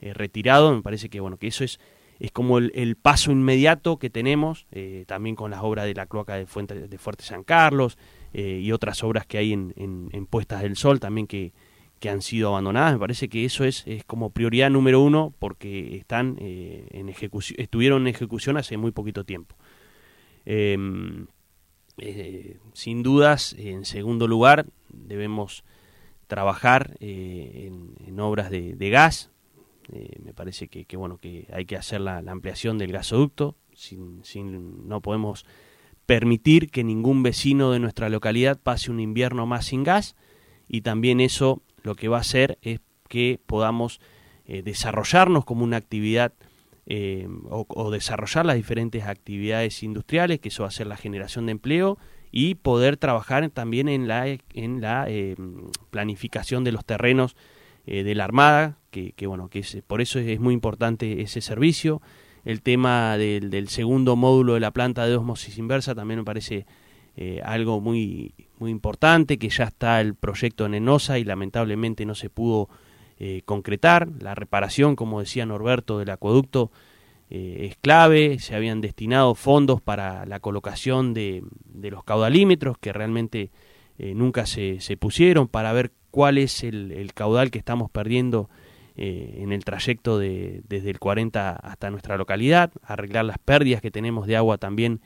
eh, retirado, me parece que bueno que eso es es como el, paso inmediato que tenemos también con las obras de la cloaca de, Fuente, de Fuerte San Carlos y otras obras que hay en, en Puestas del Sol también que, que han sido abandonadas. Me parece que eso es, es como prioridad número uno porque están eh, en ejecución, estuvieron en ejecución hace muy poquito tiempo. Em, eh, sin dudas, en segundo lugar, debemos trabajar eh, en, obras de, gas. Eh, me parece que, bueno que hay que hacer la, ampliación del gasoducto. Sin, sin, no podemos permitir que ningún vecino de nuestra localidad pase un invierno más sin gas y también eso lo que va a hacer es que podamos desarrollarnos como una actividad eh, o, desarrollar las diferentes actividades industriales, que eso va a ser la generación de empleo y poder trabajar también en la, en la eh, planificación de los terrenos eh, de la Armada, que, bueno, que por eso es, muy importante ese servicio. El tema del, segundo módulo de la planta de osmosis inversa también me parece algo muy, muy importante, que ya está el proyecto en Enosa y lamentablemente no se pudo eh, concretar. La reparación, como decía Norberto, del acueducto eh, es clave. Se habían destinado fondos para la colocación de, los caudalímetros que realmente eh, nunca se, pusieron para ver cuál es el, caudal que estamos perdiendo en el trayecto de, desde el 40 hasta nuestra localidad, arreglar las pérdidas que tenemos de agua también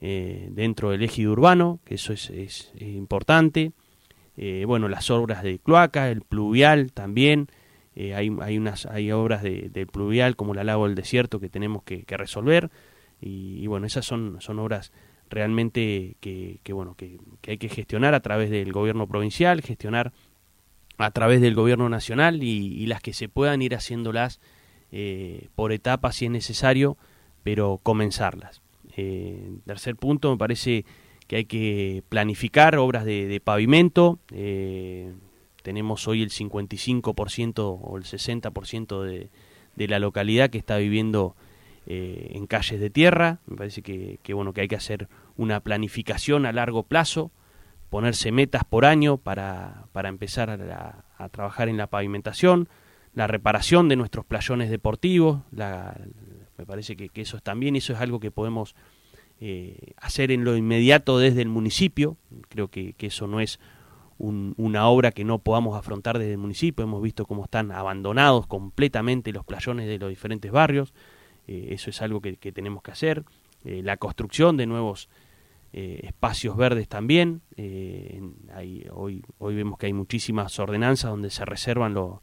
dentro del eje urbano, que eso es importante. Eh, bueno, las obras de cloaca, el pluvial también, eh, hay, hay, unas, hay obras de, pluvial como la lago del desierto que tenemos que, resolver y, bueno, esas son, son obras realmente que, bueno, que, hay que gestionar a través del gobierno provincial, gestionar a través del gobierno nacional y, las que se puedan ir haciéndolas eh, por etapas si es necesario, pero comenzarlas. Tercer punto, me parece que hay que planificar obras de, pavimento. Eh, tenemos hoy el 55% o el 60% de, de la localidad que está viviendo eh, en calles de tierra. Me parece que, bueno que hay que hacer una planificación a largo plazo, ponerse metas por año para, para empezar a, trabajar en la pavimentación, la reparación de nuestros playones deportivos. Me parece que, que eso es también eso es algo que podemos eh, hacer en lo inmediato desde el municipio. Creo que, eso no es una obra que no podamos afrontar desde el municipio. Hemos visto cómo están abandonados completamente los playones de los diferentes barrios. Eh, eso es algo que, tenemos que hacer. Eh, la construcción de nuevos espacios verdes también. hoy, hoy vemos que hay muchísimas ordenanzas donde se reservan los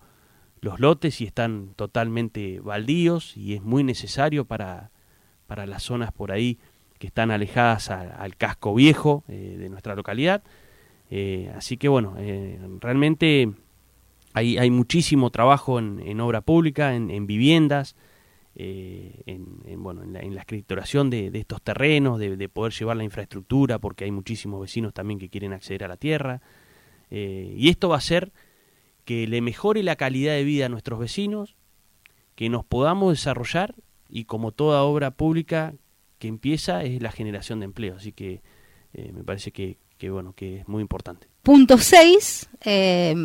lotes y están totalmente baldíos y es muy necesario para, para las zonas por ahí que están alejadas al casco viejo eh, de nuestra localidad. Eh, así que bueno, eh, realmente hay, hay, muchísimo trabajo en, obra pública, en, viviendas, en, bueno, en, la, escrituración de, estos terrenos, de, poder llevar la infraestructura, porque hay muchísimos vecinos también que quieren acceder a la tierra. y esto va a hacer que le mejore la calidad de vida a nuestros vecinos, que nos podamos desarrollar y como toda obra pública que empieza es la generación de empleo. Así que eh, me parece que, bueno, que es muy importante. Punto 6, eh,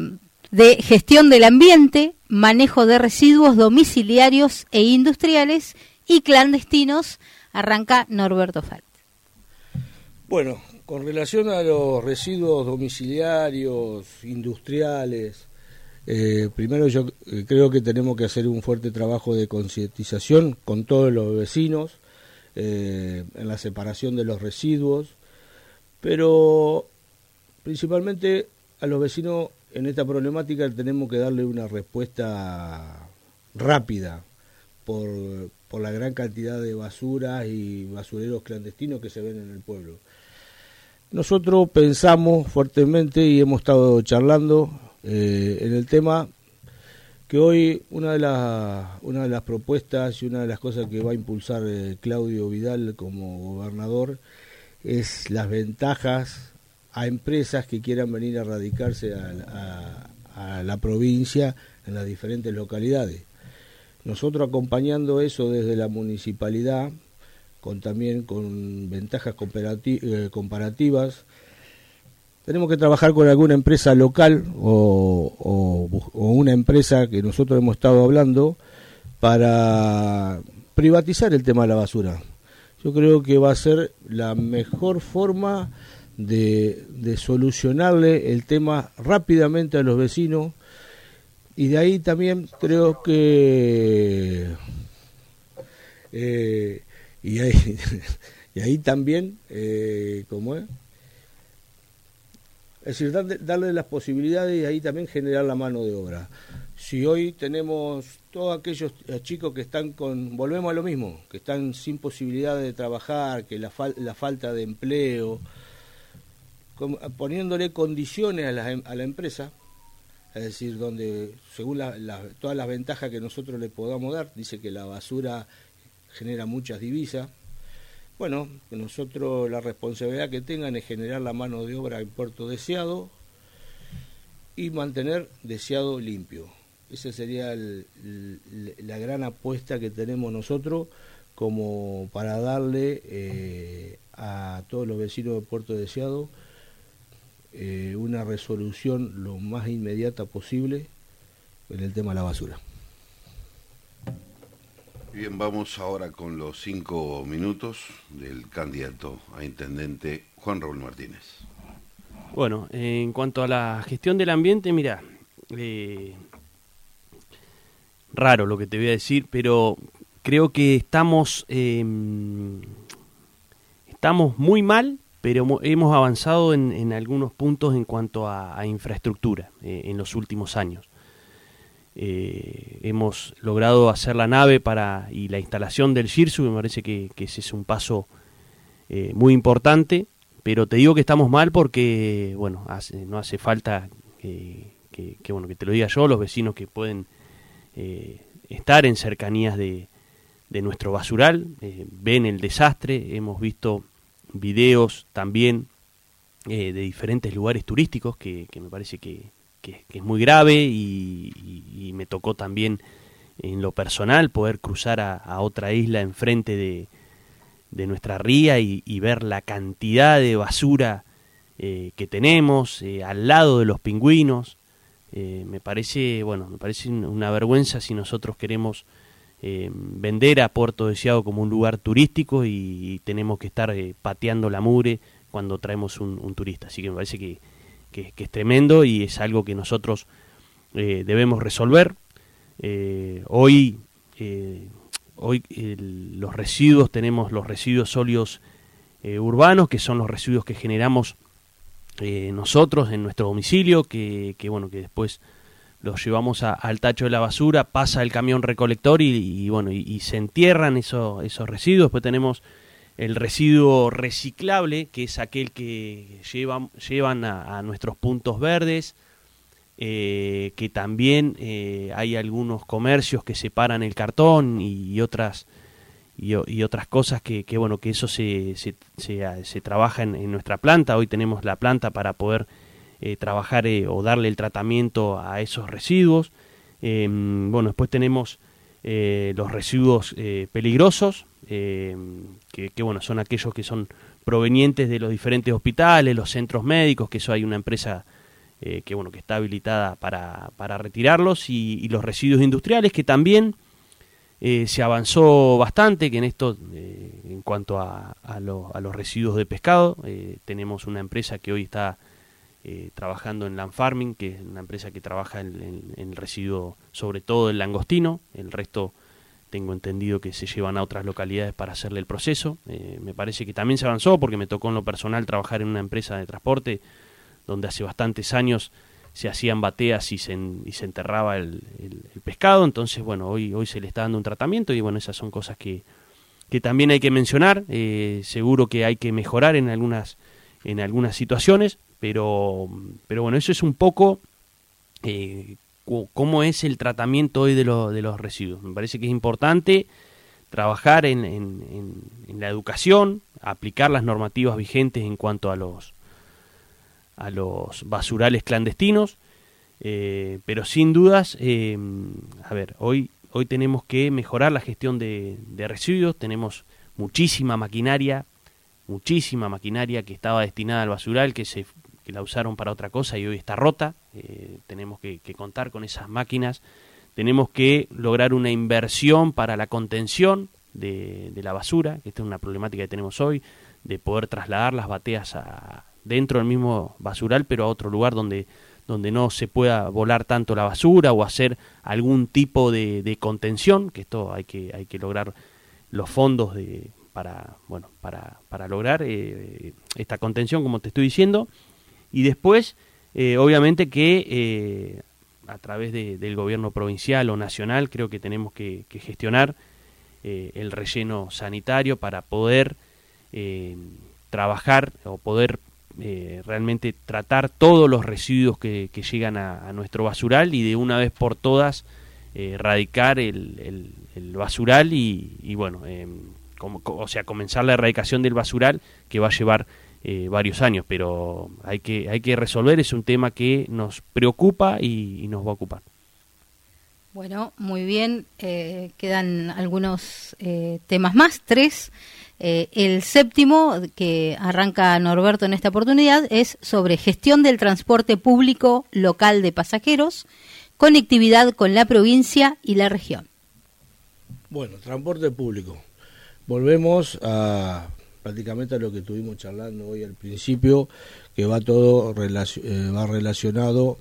de gestión del ambiente, manejo de residuos domiciliarios e industriales y clandestinos, arranca Norberto Falt. Bueno, con relación a los residuos domiciliarios, industriales, eh, primero yo creo que tenemos que hacer un fuerte trabajo de concientización con todos los vecinos, eh, en la separación de los residuos, pero principalmente a los vecinos en esta problemática tenemos que darle una respuesta rápida por, por la gran cantidad de basuras y basureros clandestinos que se ven en el pueblo. Nosotros pensamos fuertemente y hemos estado charlando eh, en el tema que hoy una de, las una de las propuestas y una de las cosas que va a impulsar eh, Claudio Vidal como gobernador es las ventajas a empresas que quieran venir a radicarse a, la provincia en las diferentes localidades. Nosotros acompañando eso desde la municipalidad, con también con ventajas eh, comparativas, tenemos que trabajar con alguna empresa local o, una empresa que nosotros hemos estado hablando para privatizar el tema de la basura. Yo creo que va a ser la mejor forma de, solucionarle el tema rápidamente a los vecinos y de ahí también creo que eh, y, Y ahí también, eh, ¿cómo es? Es decir, darle, las posibilidades y ahí también generar la mano de obra. Si hoy tenemos todos aquellos chicos que están con, volvemos a lo mismo, que están sin posibilidad de trabajar, que la, la falta de empleo, poniéndole condiciones a la, a la empresa, es decir, donde según todas las ventajas que nosotros le podamos dar, dice que la basura genera muchas divisas. Bueno, nosotros la responsabilidad que tengan es generar la mano de obra en puerto deseado y mantener deseado limpio. Esa sería la gran apuesta que tenemos nosotros como para darle eh, a todos los vecinos de Puerto Deseado eh, una resolución lo más inmediata posible en el tema de la basura. Bien, vamos ahora con los cinco minutos del candidato a intendente Juan Raúl Martínez. Bueno, en cuanto a la gestión del ambiente, mira, eh, raro lo que te voy a decir, pero creo que estamos, em, estamos muy mal pero hemos avanzado en, algunos puntos en cuanto a, infraestructura eh, en los últimos años. Eh, hemos logrado hacer la nave para y la instalación del GIRSU, me parece que, ese es un paso eh, muy importante, pero te digo que estamos mal porque, bueno, no hace falta que, bueno, que te lo diga yo, los vecinos que pueden estar en cercanías de, nuestro basural, ven el desastre, hemos visto videos también eh, de diferentes lugares turísticos que, me parece que, es muy grave y, me tocó también en lo personal poder cruzar a, otra isla enfrente de, de nuestra ría y, ver la cantidad de basura eh, que tenemos eh, al lado de los pingüinos. me parece, bueno, me parece una vergüenza si nosotros queremos eh, vender a Puerto Deseado como un lugar turístico y, tenemos que estar eh, pateando la mure cuando traemos un, turista. Así que me parece que, es tremendo y es algo que nosotros eh, debemos resolver. hoy hoy los residuos, tenemos los residuos sólidos urbanos, que son los residuos que generamos nosotros en nuestro domicilio, que, que bueno, que después los llevamos al tacho de la basura, pasa el camión recolector y, bueno, y, se entierran esos residuos. Después tenemos el residuo reciclable, que es aquel que llevan, llevan a, nuestros puntos verdes, eh, que también eh, hay algunos comercios que separan el cartón y, otras y, otras cosas que, bueno que eso se, se, se, trabaja en, nuestra planta. Hoy tenemos la planta para poder eh, trabajar o darle el tratamiento a esos residuos. Em, bueno, después tenemos los residuos peligrosos, em, que, bueno, son aquellos que son provenientes de los diferentes hospitales, los centros médicos, que eso hay una empresa que bueno que está habilitada para, para retirarlos, y, los residuos industriales, que también se avanzó bastante, que en esto, en cuanto a, los residuos de pescado, tenemos una empresa que hoy está eh, trabajando en Land Farming, que es una empresa que trabaja en, el residuo, sobre todo el langostino, el resto tengo entendido que se llevan a otras localidades para hacerle el proceso. Eh, me parece que también se avanzó porque me tocó en lo personal trabajar en una empresa de transporte donde hace bastantes años se hacían bateas y se, y se enterraba el, pescado. Entonces, bueno, hoy, hoy se le está dando un tratamiento y bueno, esas son cosas que, que también hay que mencionar. Eh, seguro que hay que mejorar en algunas, en algunas situaciones, pero, pero bueno, eso es un poco eh, cómo es el tratamiento hoy de, de los residuos. Me parece que es importante trabajar en, la educación, aplicar las normativas vigentes en cuanto a los, a los basurales clandestinos, eh, pero sin dudas, eh, a ver, hoy, hoy tenemos que mejorar la gestión de, de residuos, tenemos muchísima maquinaria, muchísima maquinaria que estaba destinada al basural, que se que la usaron para otra cosa y hoy está rota. Eh, tenemos que, contar con esas máquinas. Tenemos que lograr una inversión para la contención de, la basura, que esta es una problemática que tenemos hoy, de poder trasladar las bateas a, dentro del mismo basural, pero a otro lugar donde, donde no se pueda volar tanto la basura o hacer algún tipo de, contención, que esto hay que, hay que lograr los fondos de, para, bueno, para, para lograr eh, esta contención, como te estoy diciendo. Y después, obviamente que a través del gobierno provincial o nacional, creo que tenemos que, gestionar el relleno sanitario para poder trabajar o poder eh, realmente tratar todos los residuos que, llegan a, nuestro basural y de una vez por todas eh, erradicar el, basural y, bueno, em, o sea, comenzar la erradicación del basural que va a llevar eh, varios años, pero hay que, hay que resolver, es un tema que nos preocupa y, nos va a ocupar. Bueno, muy bien, quedan algunos temas más, tres. Eh, el séptimo, que arranca Norberto en esta oportunidad, es sobre gestión del transporte público local de pasajeros, conectividad con la provincia y la región. Bueno, transporte público. Volvemos a prácticamente a lo que estuvimos charlando hoy al principio, que va todo eh, va relacionado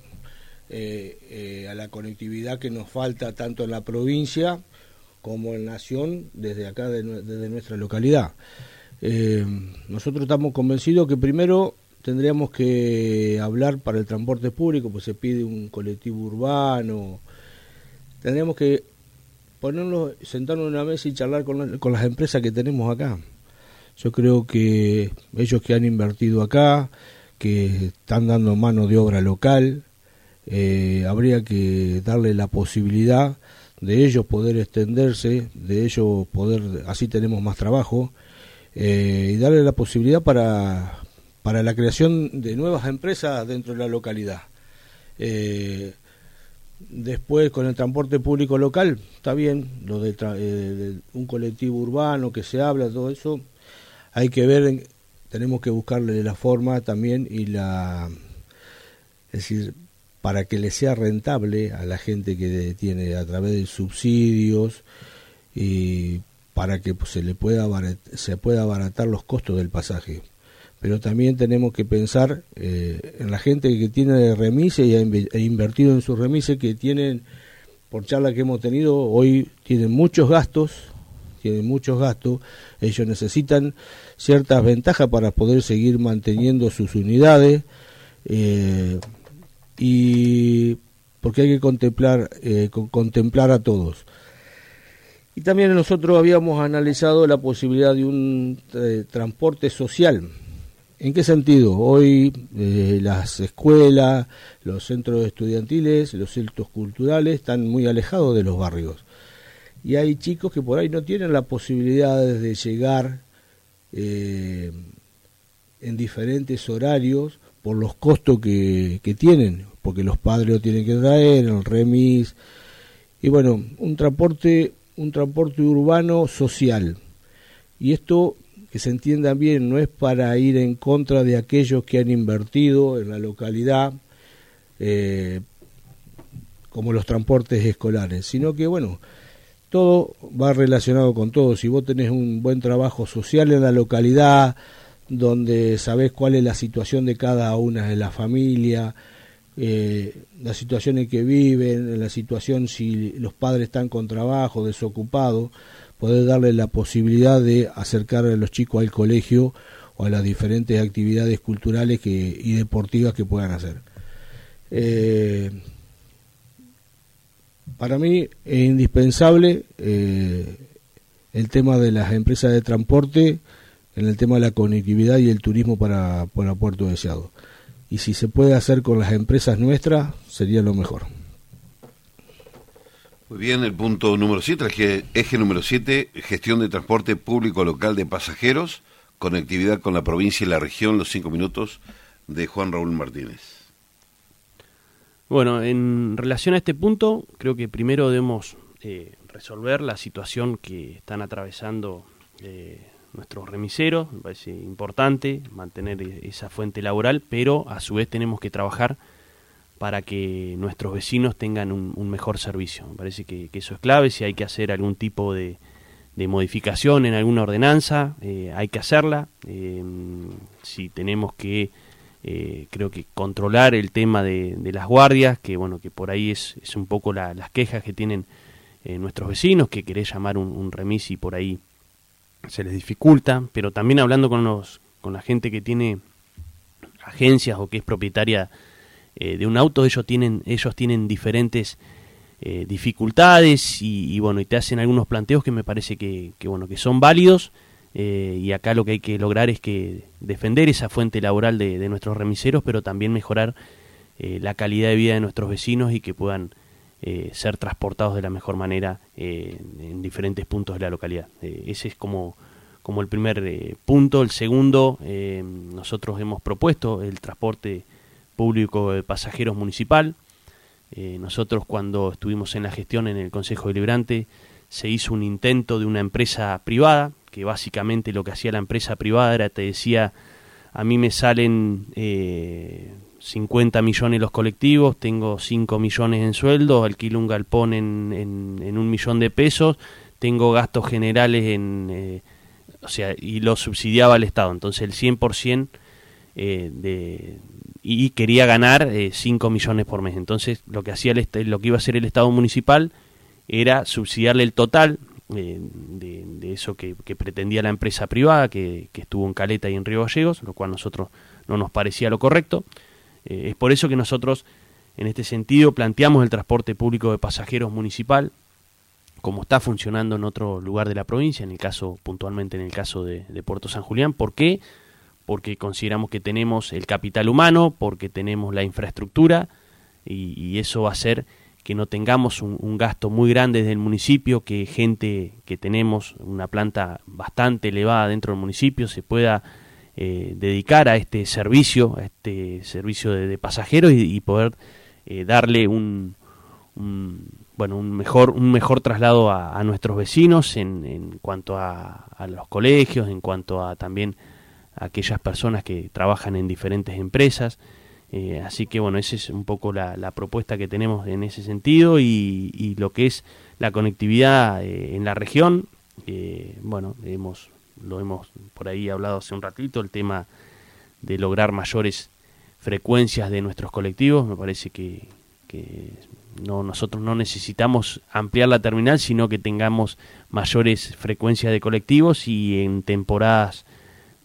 eh, a la conectividad que nos falta tanto en la provincia como en Nación desde acá, desde nuestra localidad. Eh, nosotros estamos convencidos que primero tendríamos que hablar para el transporte público, pues se pide un colectivo urbano, tendríamos que ponernos, sentarnos en una mesa y charlar con, con las empresas que tenemos acá. Yo creo que ellos que han invertido acá, que están dando mano de obra local, eh, habría que darle la posibilidad de ellos poder extenderse, de ellos poder, así tenemos más trabajo, eh, y darle la posibilidad para, para la creación de nuevas empresas dentro de la localidad. Eh, después con el transporte público local, está bien, lo de, eh, un colectivo urbano que se habla, todo eso, hay que ver, tenemos que buscarle la forma también y la, es decir, para que le sea rentable a la gente que tiene a través de subsidios y para que pues, se le pueda se pueda abaratar los costos del pasaje. Pero también tenemos que pensar eh, en la gente que tiene remise y ha invertido en sus remises que tienen por charla que hemos tenido hoy tienen muchos gastos tienen muchos gastos ellos necesitan ciertas ventajas para poder seguir manteniendo sus unidades eh, y porque hay que contemplar, eh, contemplar a todos. Y también nosotros habíamos analizado la posibilidad de un eh, transporte social. ¿En qué sentido? Hoy eh, las escuelas, los centros estudiantiles, los centros culturales están muy alejados de los barrios. Y hay chicos que por ahí no tienen la posibilidad de llegar en diferentes horarios por los costos que, que tienen, porque los padres lo tienen que traer, el remis, y bueno, un transporte, un transporte urbano social. Y esto, que se entienda bien, no es para ir en contra de aquellos que han invertido en la localidad, eh, como los transportes escolares, sino que bueno, todo va relacionado con todo. Si vos tenés un buen trabajo social en la localidad, donde sabés cuál es la situación de cada una de las familias, eh, la situación en que viven, la situación si los padres están con trabajo, desocupados, poder darle la posibilidad de acercar a los chicos al colegio o a las diferentes actividades culturales que, y deportivas que puedan hacer. Eh, para mí es indispensable eh, el tema de las empresas de transporte, en el tema de la conectividad y el turismo para, para Puerto Deseado. Y si se puede hacer con las empresas nuestras, sería lo mejor. Muy bien, el punto número 7, eje número 7, gestión de transporte público local de pasajeros, conectividad con la provincia y la región, los cinco minutos de Juan Raúl Martínez. Bueno, en relación a este punto, creo que primero debemos eh, resolver la situación que están atravesando eh, nuestros remiseros, me parece importante mantener e-, esa fuente laboral, pero a su vez tenemos que trabajar para que nuestros vecinos tengan un, mejor servicio. Me parece que, eso es clave, si hay que hacer algún tipo de, modificación en alguna ordenanza, eh, hay que hacerla. Eh, si tenemos que, eh, creo que controlar el tema de, las guardias, que bueno, que por ahí es, es un poco las quejas que tienen nuestros vecinos, que querés llamar un, un remis y por ahí se les dificulta, pero también hablando con, los, con la gente que tiene agencias o que es propietaria eh, de un auto, ellos tienen, ellos tienen diferentes eh, dificultades y, bueno, y te hacen algunos planteos que me parece que, bueno, que son válidos eh, y acá lo que hay que lograr es que defender esa fuente laboral de, nuestros remiseros, pero también mejorar la calidad de vida de nuestros vecinos y que puedan ser transportados de la mejor manera en diferentes puntos de la localidad. ese es como como el primer eh, punto. El segundo, eh, nosotros hemos propuesto el transporte público de pasajeros municipal. Eh, nosotros cuando estuvimos en la gestión en el Consejo Deliberante se hizo un intento de una empresa privada, que básicamente lo que hacía la empresa privada era, te decía, a mí me salen 50 millones los colectivos, tengo 5 millones en sueldo, alquilo un galpón en, en un millón de pesos, tengo gastos generales en o sea, y lo subsidiaba el Estado. Entonces el 100% eh, de, y quería ganar 5 eh, millones por mes. Entonces lo que hacía el, lo que iba a hacer el Estado municipal era subsidiarle el total eh, de, eso que, pretendía la empresa privada que, estuvo en Caleta y en Río Gallegos, lo cual nosotros no nos parecía lo correcto. es por eso que nosotros en este sentido planteamos el transporte público de pasajeros municipal como está funcionando en otro lugar de la provincia, en el caso, puntualmente en el caso de, Puerto San Julián. ¿Por qué? Porque consideramos que tenemos el capital humano, porque tenemos la infraestructura y, eso va a hacer que no tengamos un, gasto muy grande desde el municipio, que gente que tenemos una planta bastante elevada dentro del municipio se pueda eh, dedicar a este servicio, a este servicio de, pasajeros y, poder eh, darle un bueno, un mejor, un mejor traslado a, nuestros vecinos en, en cuanto a, los colegios, en cuanto a también a aquellas personas que trabajan en diferentes empresas. Eh, así que bueno, esa es un poco la, propuesta que tenemos en ese sentido y, lo que es la conectividad eh, en la región. Eh, bueno, hemos, lo hemos por ahí hablado hace un ratito, el tema de lograr mayores frecuencias de nuestros colectivos, me parece que, que no, nosotros no necesitamos ampliar la terminal, sino que tengamos mayores frecuencias de colectivos y en temporadas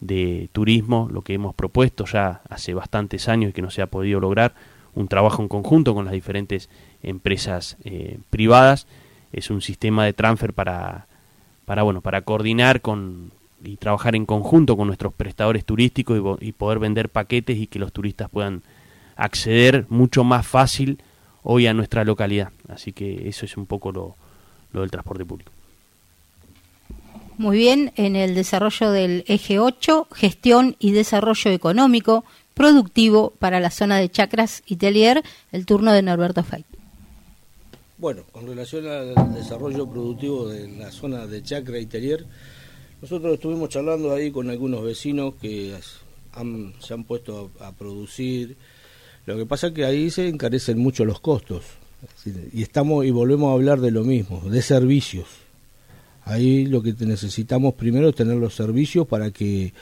de turismo, lo que hemos propuesto ya hace bastantes años y que no se ha podido lograr, un trabajo en conjunto con las diferentes empresas eh, privadas, es un sistema de transfer para, para, bueno, para coordinar con, y trabajar en conjunto con nuestros prestadores turísticos y, y poder vender paquetes y que los turistas puedan acceder mucho más fácil hoy a nuestra localidad. Así que eso es un poco lo, del transporte público. Muy bien, en el desarrollo del eje 8, gestión y desarrollo económico productivo para la zona de Chacras y Telier, el turno de Norberto Fay. Bueno, con relación al desarrollo productivo de la zona de Chacra y Telier, nosotros estuvimos charlando ahí con algunos vecinos que se han puesto a producir, lo que pasa es que ahí se encarecen mucho los costos. Y estamos y volvemos a hablar de lo mismo, de servicios. Ahí lo que necesitamos primero es tener los servicios para que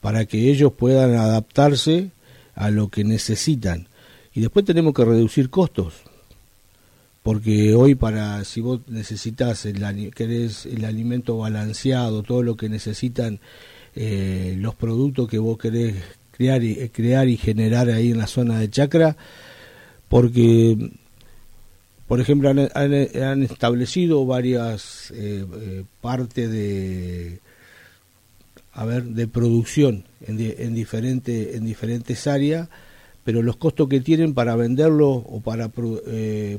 para que ellos puedan adaptarse a lo que necesitan. Y después tenemos que reducir costos. Porque hoy para si vos necesitas el querés el alimento balanceado, todo lo que necesitan eh, los productos que vos querés crear y, eh, crear y generar ahí en la zona de chacra, porque, por ejemplo, han, establecido varias eh, eh, partes de, a ver, de producción en, en, diferente, en diferentes áreas, pero los costos que tienen para venderlo o para,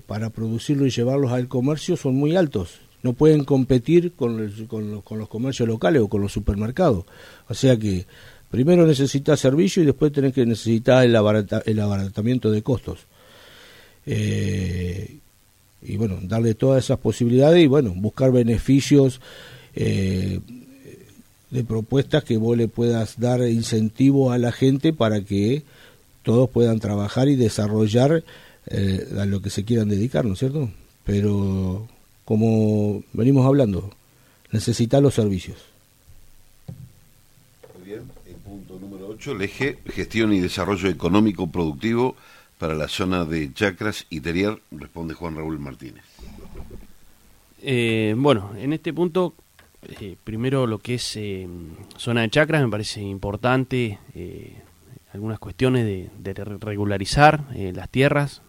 para producirlo y llevarlos al comercio son muy altos. No pueden competir con, con, con los comercios locales o con los supermercados. O sea que Primero necesitas servicio y después tenés que necesitar el, abaratamiento de costos. Eh, y bueno, darle todas esas posibilidades y bueno, buscar beneficios eh, de propuestas que vos le puedas dar incentivo a la gente para que todos puedan trabajar y desarrollar eh, a lo que se quieran dedicar, ¿no es cierto? Pero como venimos hablando, necesitar los servicios. el eje gestión y desarrollo económico productivo para la zona de Chacras y responde Juan Raúl Martínez. Eh, bueno, en este punto eh, primero lo que es eh, zona de chacras me parece importante, eh, algunas cuestiones de, regularizar las tierras.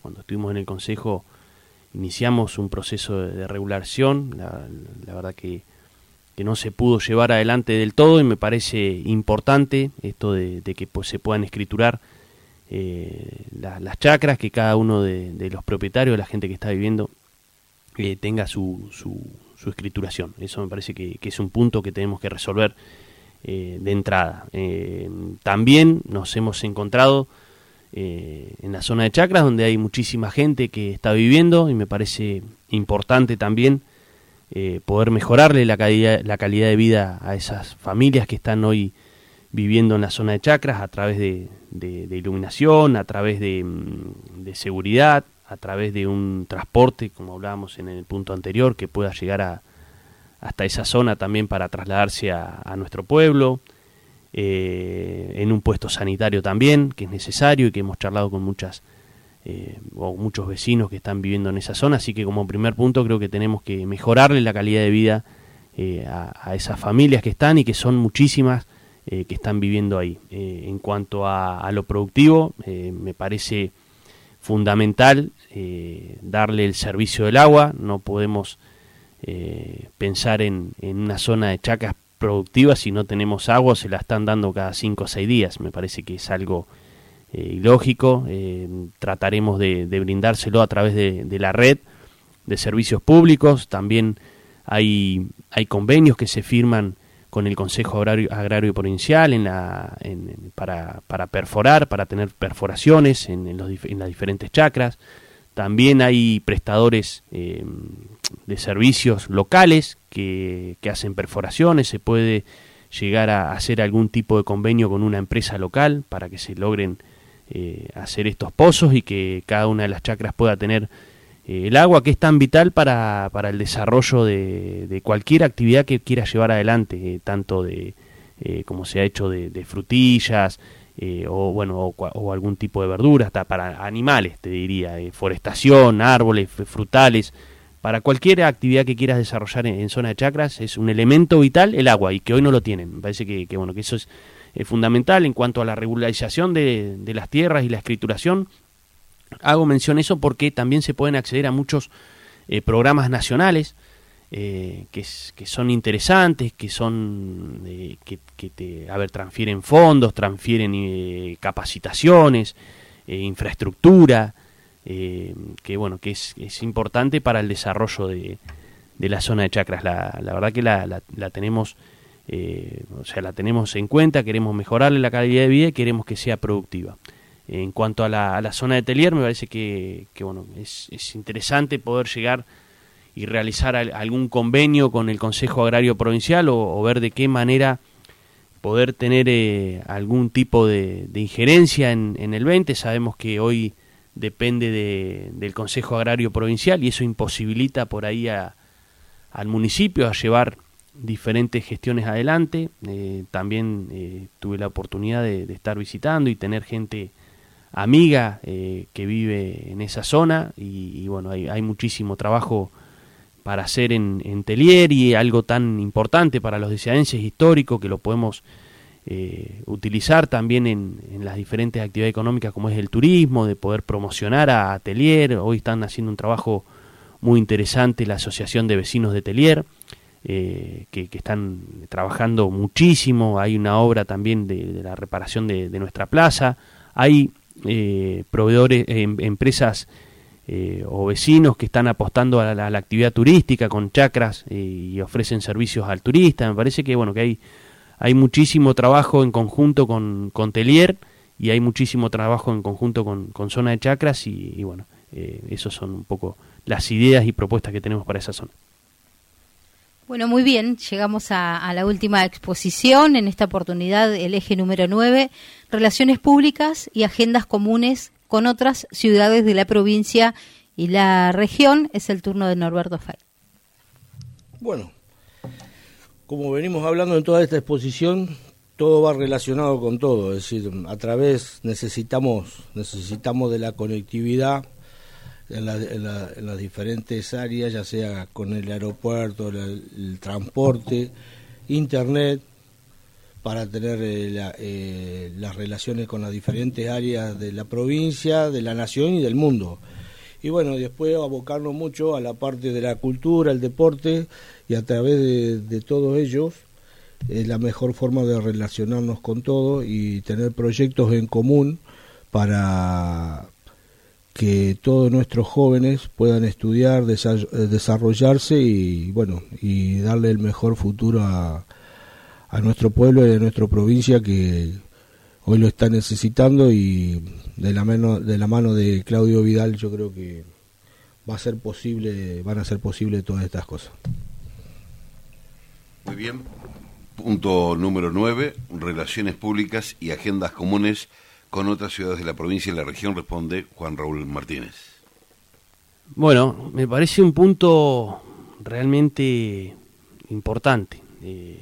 cuando estuvimos en el Consejo iniciamos un proceso de, regulación, la, verdad que, que, no se pudo llevar adelante del todo y me parece importante esto de, que pues, se puedan escriturar las chacras, que cada uno de, los propietarios, la gente que está viviendo, tenga su, su su escrituración. Eso me parece que, es un punto que tenemos que resolver eh, de entrada. Eh, también nos hemos encontrado eh, en la zona de chacras donde hay muchísima gente que está viviendo y me parece importante también poder mejorarle la calidad, la calidad de vida a esas familias que están hoy viviendo en la zona de chacras a través de, iluminación, a través de, mm, de seguridad, a través de un transporte, como hablábamos en el punto anterior, que pueda llegar a, hasta esa zona también para trasladarse a, nuestro pueblo, eh, en un puesto sanitario también, que es necesario y que hemos charlado con muchas eh, o muchos vecinos que están viviendo en esa zona, así que como primer punto creo que tenemos que mejorarle la calidad de vida eh, a, esas familias que están y que son muchísimas que están viviendo ahí. en cuanto a, lo productivo, me parece fundamental eh, darle el servicio del agua, no podemos eh, pensar en, una zona de chacas productivas si no tenemos agua, se la están dando cada 5 o 6 días, me parece que es algo eh, ilógico, trataremos de, brindárselo a través de, la red de servicios públicos, también hay, hay convenios que se firman con el Consejo Agrario, Agrario Provincial en la, para, para, perforar, para tener perforaciones en, los, en las diferentes chacras. También hay prestadores eh, de servicios locales que, que, hacen perforaciones, se puede llegar a hacer algún tipo de convenio con una empresa local para que se logren eh, hacer estos pozos y que cada una de las chacras pueda tener el agua que es tan vital para, para el desarrollo de, cualquier actividad que quiera llevar adelante, eh, tanto de eh, como se ha hecho de, frutillas eh, o bueno o, algún tipo de verduras, hasta para animales, te diría, forestación, árboles, frutales, para cualquier actividad que quieras desarrollar en, zona de chacras es un elemento vital el agua y que hoy no lo tienen. Me parece que, bueno que eso es fundamental en cuanto a la regularización de, de las tierras y la escrituración Hago mención eso porque también se pueden acceder a muchos eh, programas nacionales eh, que, que, son interesantes, que son eh, que, te, a ver, transfieren fondos, transfieren capacitaciones, infraestructura, que bueno, que es, importante para el desarrollo de, de la zona de chacras. La, la verdad que la, la, tenemos, o sea, la tenemos en cuenta, queremos mejorarle la calidad de vida y queremos que sea productiva. En cuanto a la, zona de Telier, me parece que, bueno, es, interesante poder llegar y realizar algún convenio con el Consejo Agrario Provincial o, ver de qué manera poder tener eh, algún tipo de, injerencia en, el 20. Sabemos que hoy depende del Consejo Agrario Provincial y eso imposibilita por ahí al municipio a llevar diferentes gestiones adelante. Eh, también eh, tuve la oportunidad de, estar visitando y tener gente amiga eh, que vive en esa zona y, bueno, hay, muchísimo trabajo para hacer en, en, Telier y algo tan importante para los deseadenses histórico que lo podemos eh, utilizar también en, las diferentes actividades económicas como es el turismo, de poder promocionar a Telier. Hoy están haciendo un trabajo muy interesante la Asociación de Vecinos de Telier. Eh, que, están trabajando muchísimo, hay una obra también de, la reparación de, de nuestra plaza, hay eh, proveedores, em, empresas eh, o vecinos que están apostando a la, actividad turística con chacras eh, y ofrecen servicios al turista. Me parece que bueno que hay hay muchísimo trabajo en conjunto con, con Telier y hay muchísimo trabajo en conjunto con, con zona de chacras y, y bueno, eh, esos son un poco las ideas y propuestas que tenemos para esa zona. Bueno, muy bien, llegamos a, la última exposición, en esta oportunidad el eje número 9, Relaciones Públicas y Agendas Comunes con otras ciudades de la provincia y la región. Es el turno de Norberto Fay. Bueno, como venimos hablando en toda esta exposición, todo va relacionado con todo, es decir, a través necesitamos necesitamos de la conectividad en, las diferentes áreas, ya sea con el aeropuerto, el, transporte, internet, para tener eh, eh, las relaciones con las diferentes áreas de la provincia, de la nación y del mundo. Y bueno, después abocarnos mucho a la parte de la cultura, el deporte, y a través de, todos ellos es la mejor forma de relacionarnos con todos y tener proyectos en común para que todos nuestros jóvenes puedan estudiar, desarrollarse y bueno, y darle el mejor futuro a, nuestro pueblo y a nuestra provincia que hoy lo está necesitando y de la mano de la mano de Claudio Vidal yo creo que va a ser posible, van a ser posibles todas estas cosas. Muy bien. Punto número 9, relaciones públicas y agendas comunes con otras ciudades de la provincia y la región, responde Juan Raúl Martínez. Bueno, me parece un punto realmente importante. Eh,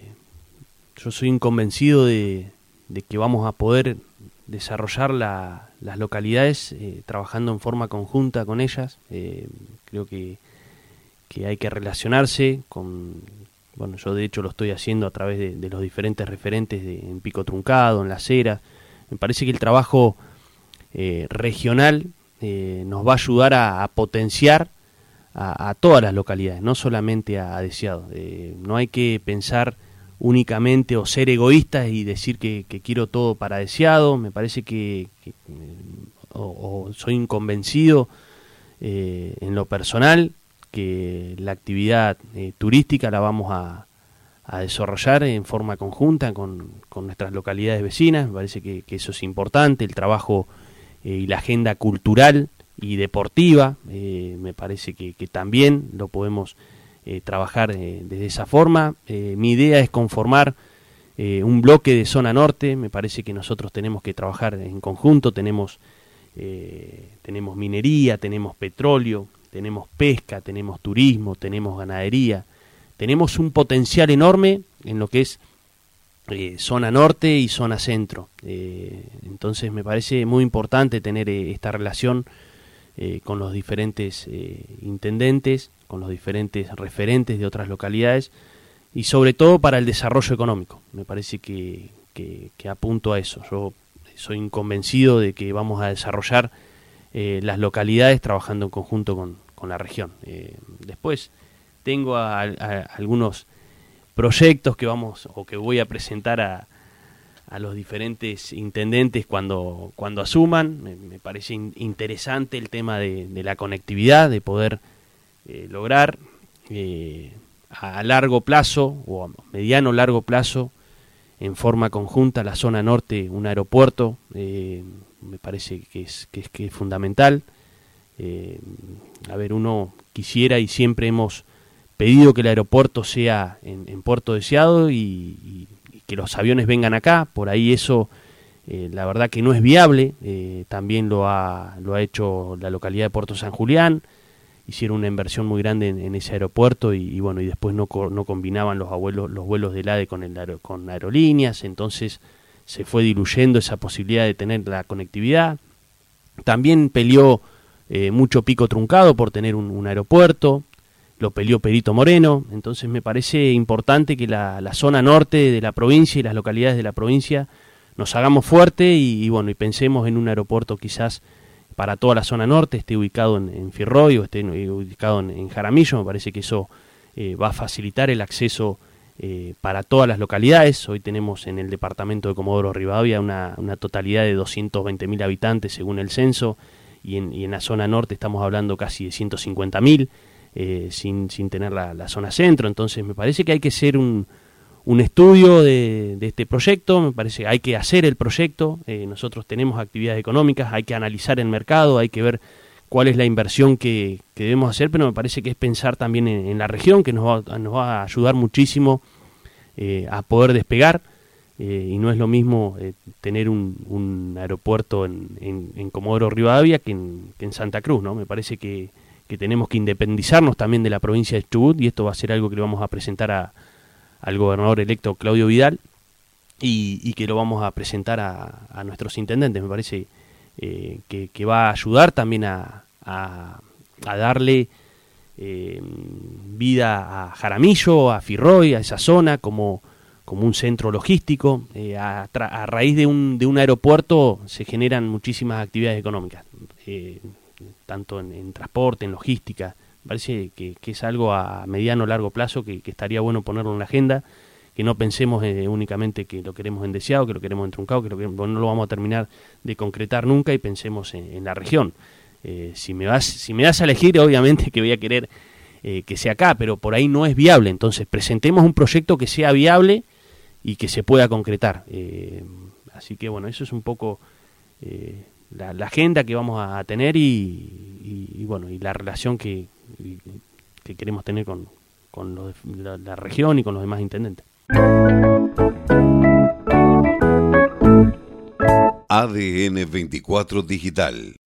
yo soy inconvencido de, que vamos a poder desarrollar las localidades eh, trabajando en forma conjunta con ellas. Eh, creo que, hay que relacionarse con, bueno, yo de hecho lo estoy haciendo a través de, los diferentes referentes de, en Pico Truncado, en La Cera, me parece que el trabajo eh, regional eh, nos va a ayudar a, potenciar a, todas las localidades, no solamente a, Deseado. Eh, no hay que pensar únicamente o ser egoístas y decir que, quiero todo para Deseado. Me parece que, o, soy inconvencido en lo personal que la actividad turística la vamos a, a desarrollar en forma conjunta con, nuestras localidades vecinas. Me parece que, eso es importante, el trabajo eh, y la agenda cultural y deportiva, eh, me parece que, también lo podemos eh, trabajar desde esa forma. mi idea es conformar un bloque de zona norte, me parece que nosotros tenemos que trabajar en conjunto, tenemos, tenemos minería, tenemos petróleo, tenemos pesca, tenemos turismo, tenemos ganadería, tenemos un potencial enorme en lo que es eh, zona norte y zona centro. Eh, entonces me parece muy importante tener eh, esta relación con los diferentes intendentes, con los diferentes referentes de otras localidades y sobre todo para el desarrollo económico. Me parece que, que, apunto a eso. Yo soy convencido de que vamos a desarrollar las localidades trabajando en conjunto con, con la región. después, tengo algunos proyectos que vamos o que voy a presentar a, los diferentes intendentes cuando, cuando asuman. Me, parece interesante el tema de, la conectividad, de poder eh, lograr eh, a largo plazo o a mediano largo plazo en forma conjunta la zona norte un aeropuerto. Eh, me parece que es, que es fundamental. a ver, uno quisiera y siempre hemos pedido que el aeropuerto sea en, Puerto Deseado y, que los aviones vengan acá. Por ahí eso, eh, la verdad que no es viable. Eh, también lo ha, lo ha hecho la localidad de Puerto San Julián. Hicieron una inversión muy grande en, ese aeropuerto y, bueno, y después no, no combinaban los, abuelos, los vuelos del ADE con, el con aerolíneas. Entonces se fue diluyendo esa posibilidad de tener la conectividad. También peleó eh, mucho pico truncado por tener un aeropuerto lo peleó Perito Moreno, entonces me parece importante que la, zona norte de la provincia y las localidades de la provincia nos hagamos fuerte y, bueno, y pensemos en un aeropuerto quizás para toda la zona norte, esté ubicado en, en Firroy o esté ubicado en, Jaramillo, me parece que eso eh, va a facilitar el acceso eh, para todas las localidades. Hoy tenemos en el departamento de Comodoro Rivadavia una, una totalidad de 220.000 habitantes según el censo y en, y en la zona norte estamos hablando casi de 150.000. Eh, sin, sin tener la, zona centro. Entonces me parece que hay que hacer un, un estudio de, este proyecto, me parece que hay que hacer el proyecto, eh, nosotros tenemos actividades económicas, hay que analizar el mercado, hay que ver cuál es la inversión que, debemos hacer, pero me parece que es pensar también en, la región, que nos va, nos va a ayudar muchísimo eh, a poder despegar. y no es lo mismo tener un, un aeropuerto en, en, en, Comodoro Rivadavia que en, que en Santa Cruz, ¿no? Me parece que, que tenemos que independizarnos también de la provincia de Chubut y esto va a ser algo que le vamos a presentar a, al gobernador electo Claudio Vidal y, que lo vamos a presentar a, nuestros intendentes. Me parece eh, que, va a ayudar también a, a darle eh, vida a Jaramillo, a Firroy, a esa zona como, como un centro logístico. Eh, a, raíz de un, de un aeropuerto se generan muchísimas actividades económicas, eh, tanto en, transporte, en logística. Parece que, es algo a mediano o largo plazo que, estaría bueno ponerlo en la agenda, que no pensemos únicamente que lo queremos en deseado, que lo queremos en truncado, que, no lo vamos a terminar de concretar nunca y pensemos en la región. Eh, si, me vas, si me das a elegir, obviamente que voy a querer eh, que sea acá, pero por ahí no es viable. Entonces, presentemos un proyecto que sea viable y que se pueda concretar. Eh, así que, bueno, eso es un poco la, agenda que vamos a tener y, bueno, y la relación que, que queremos tener con, con la, la región y con los demás intendentes. ADN 24 Digital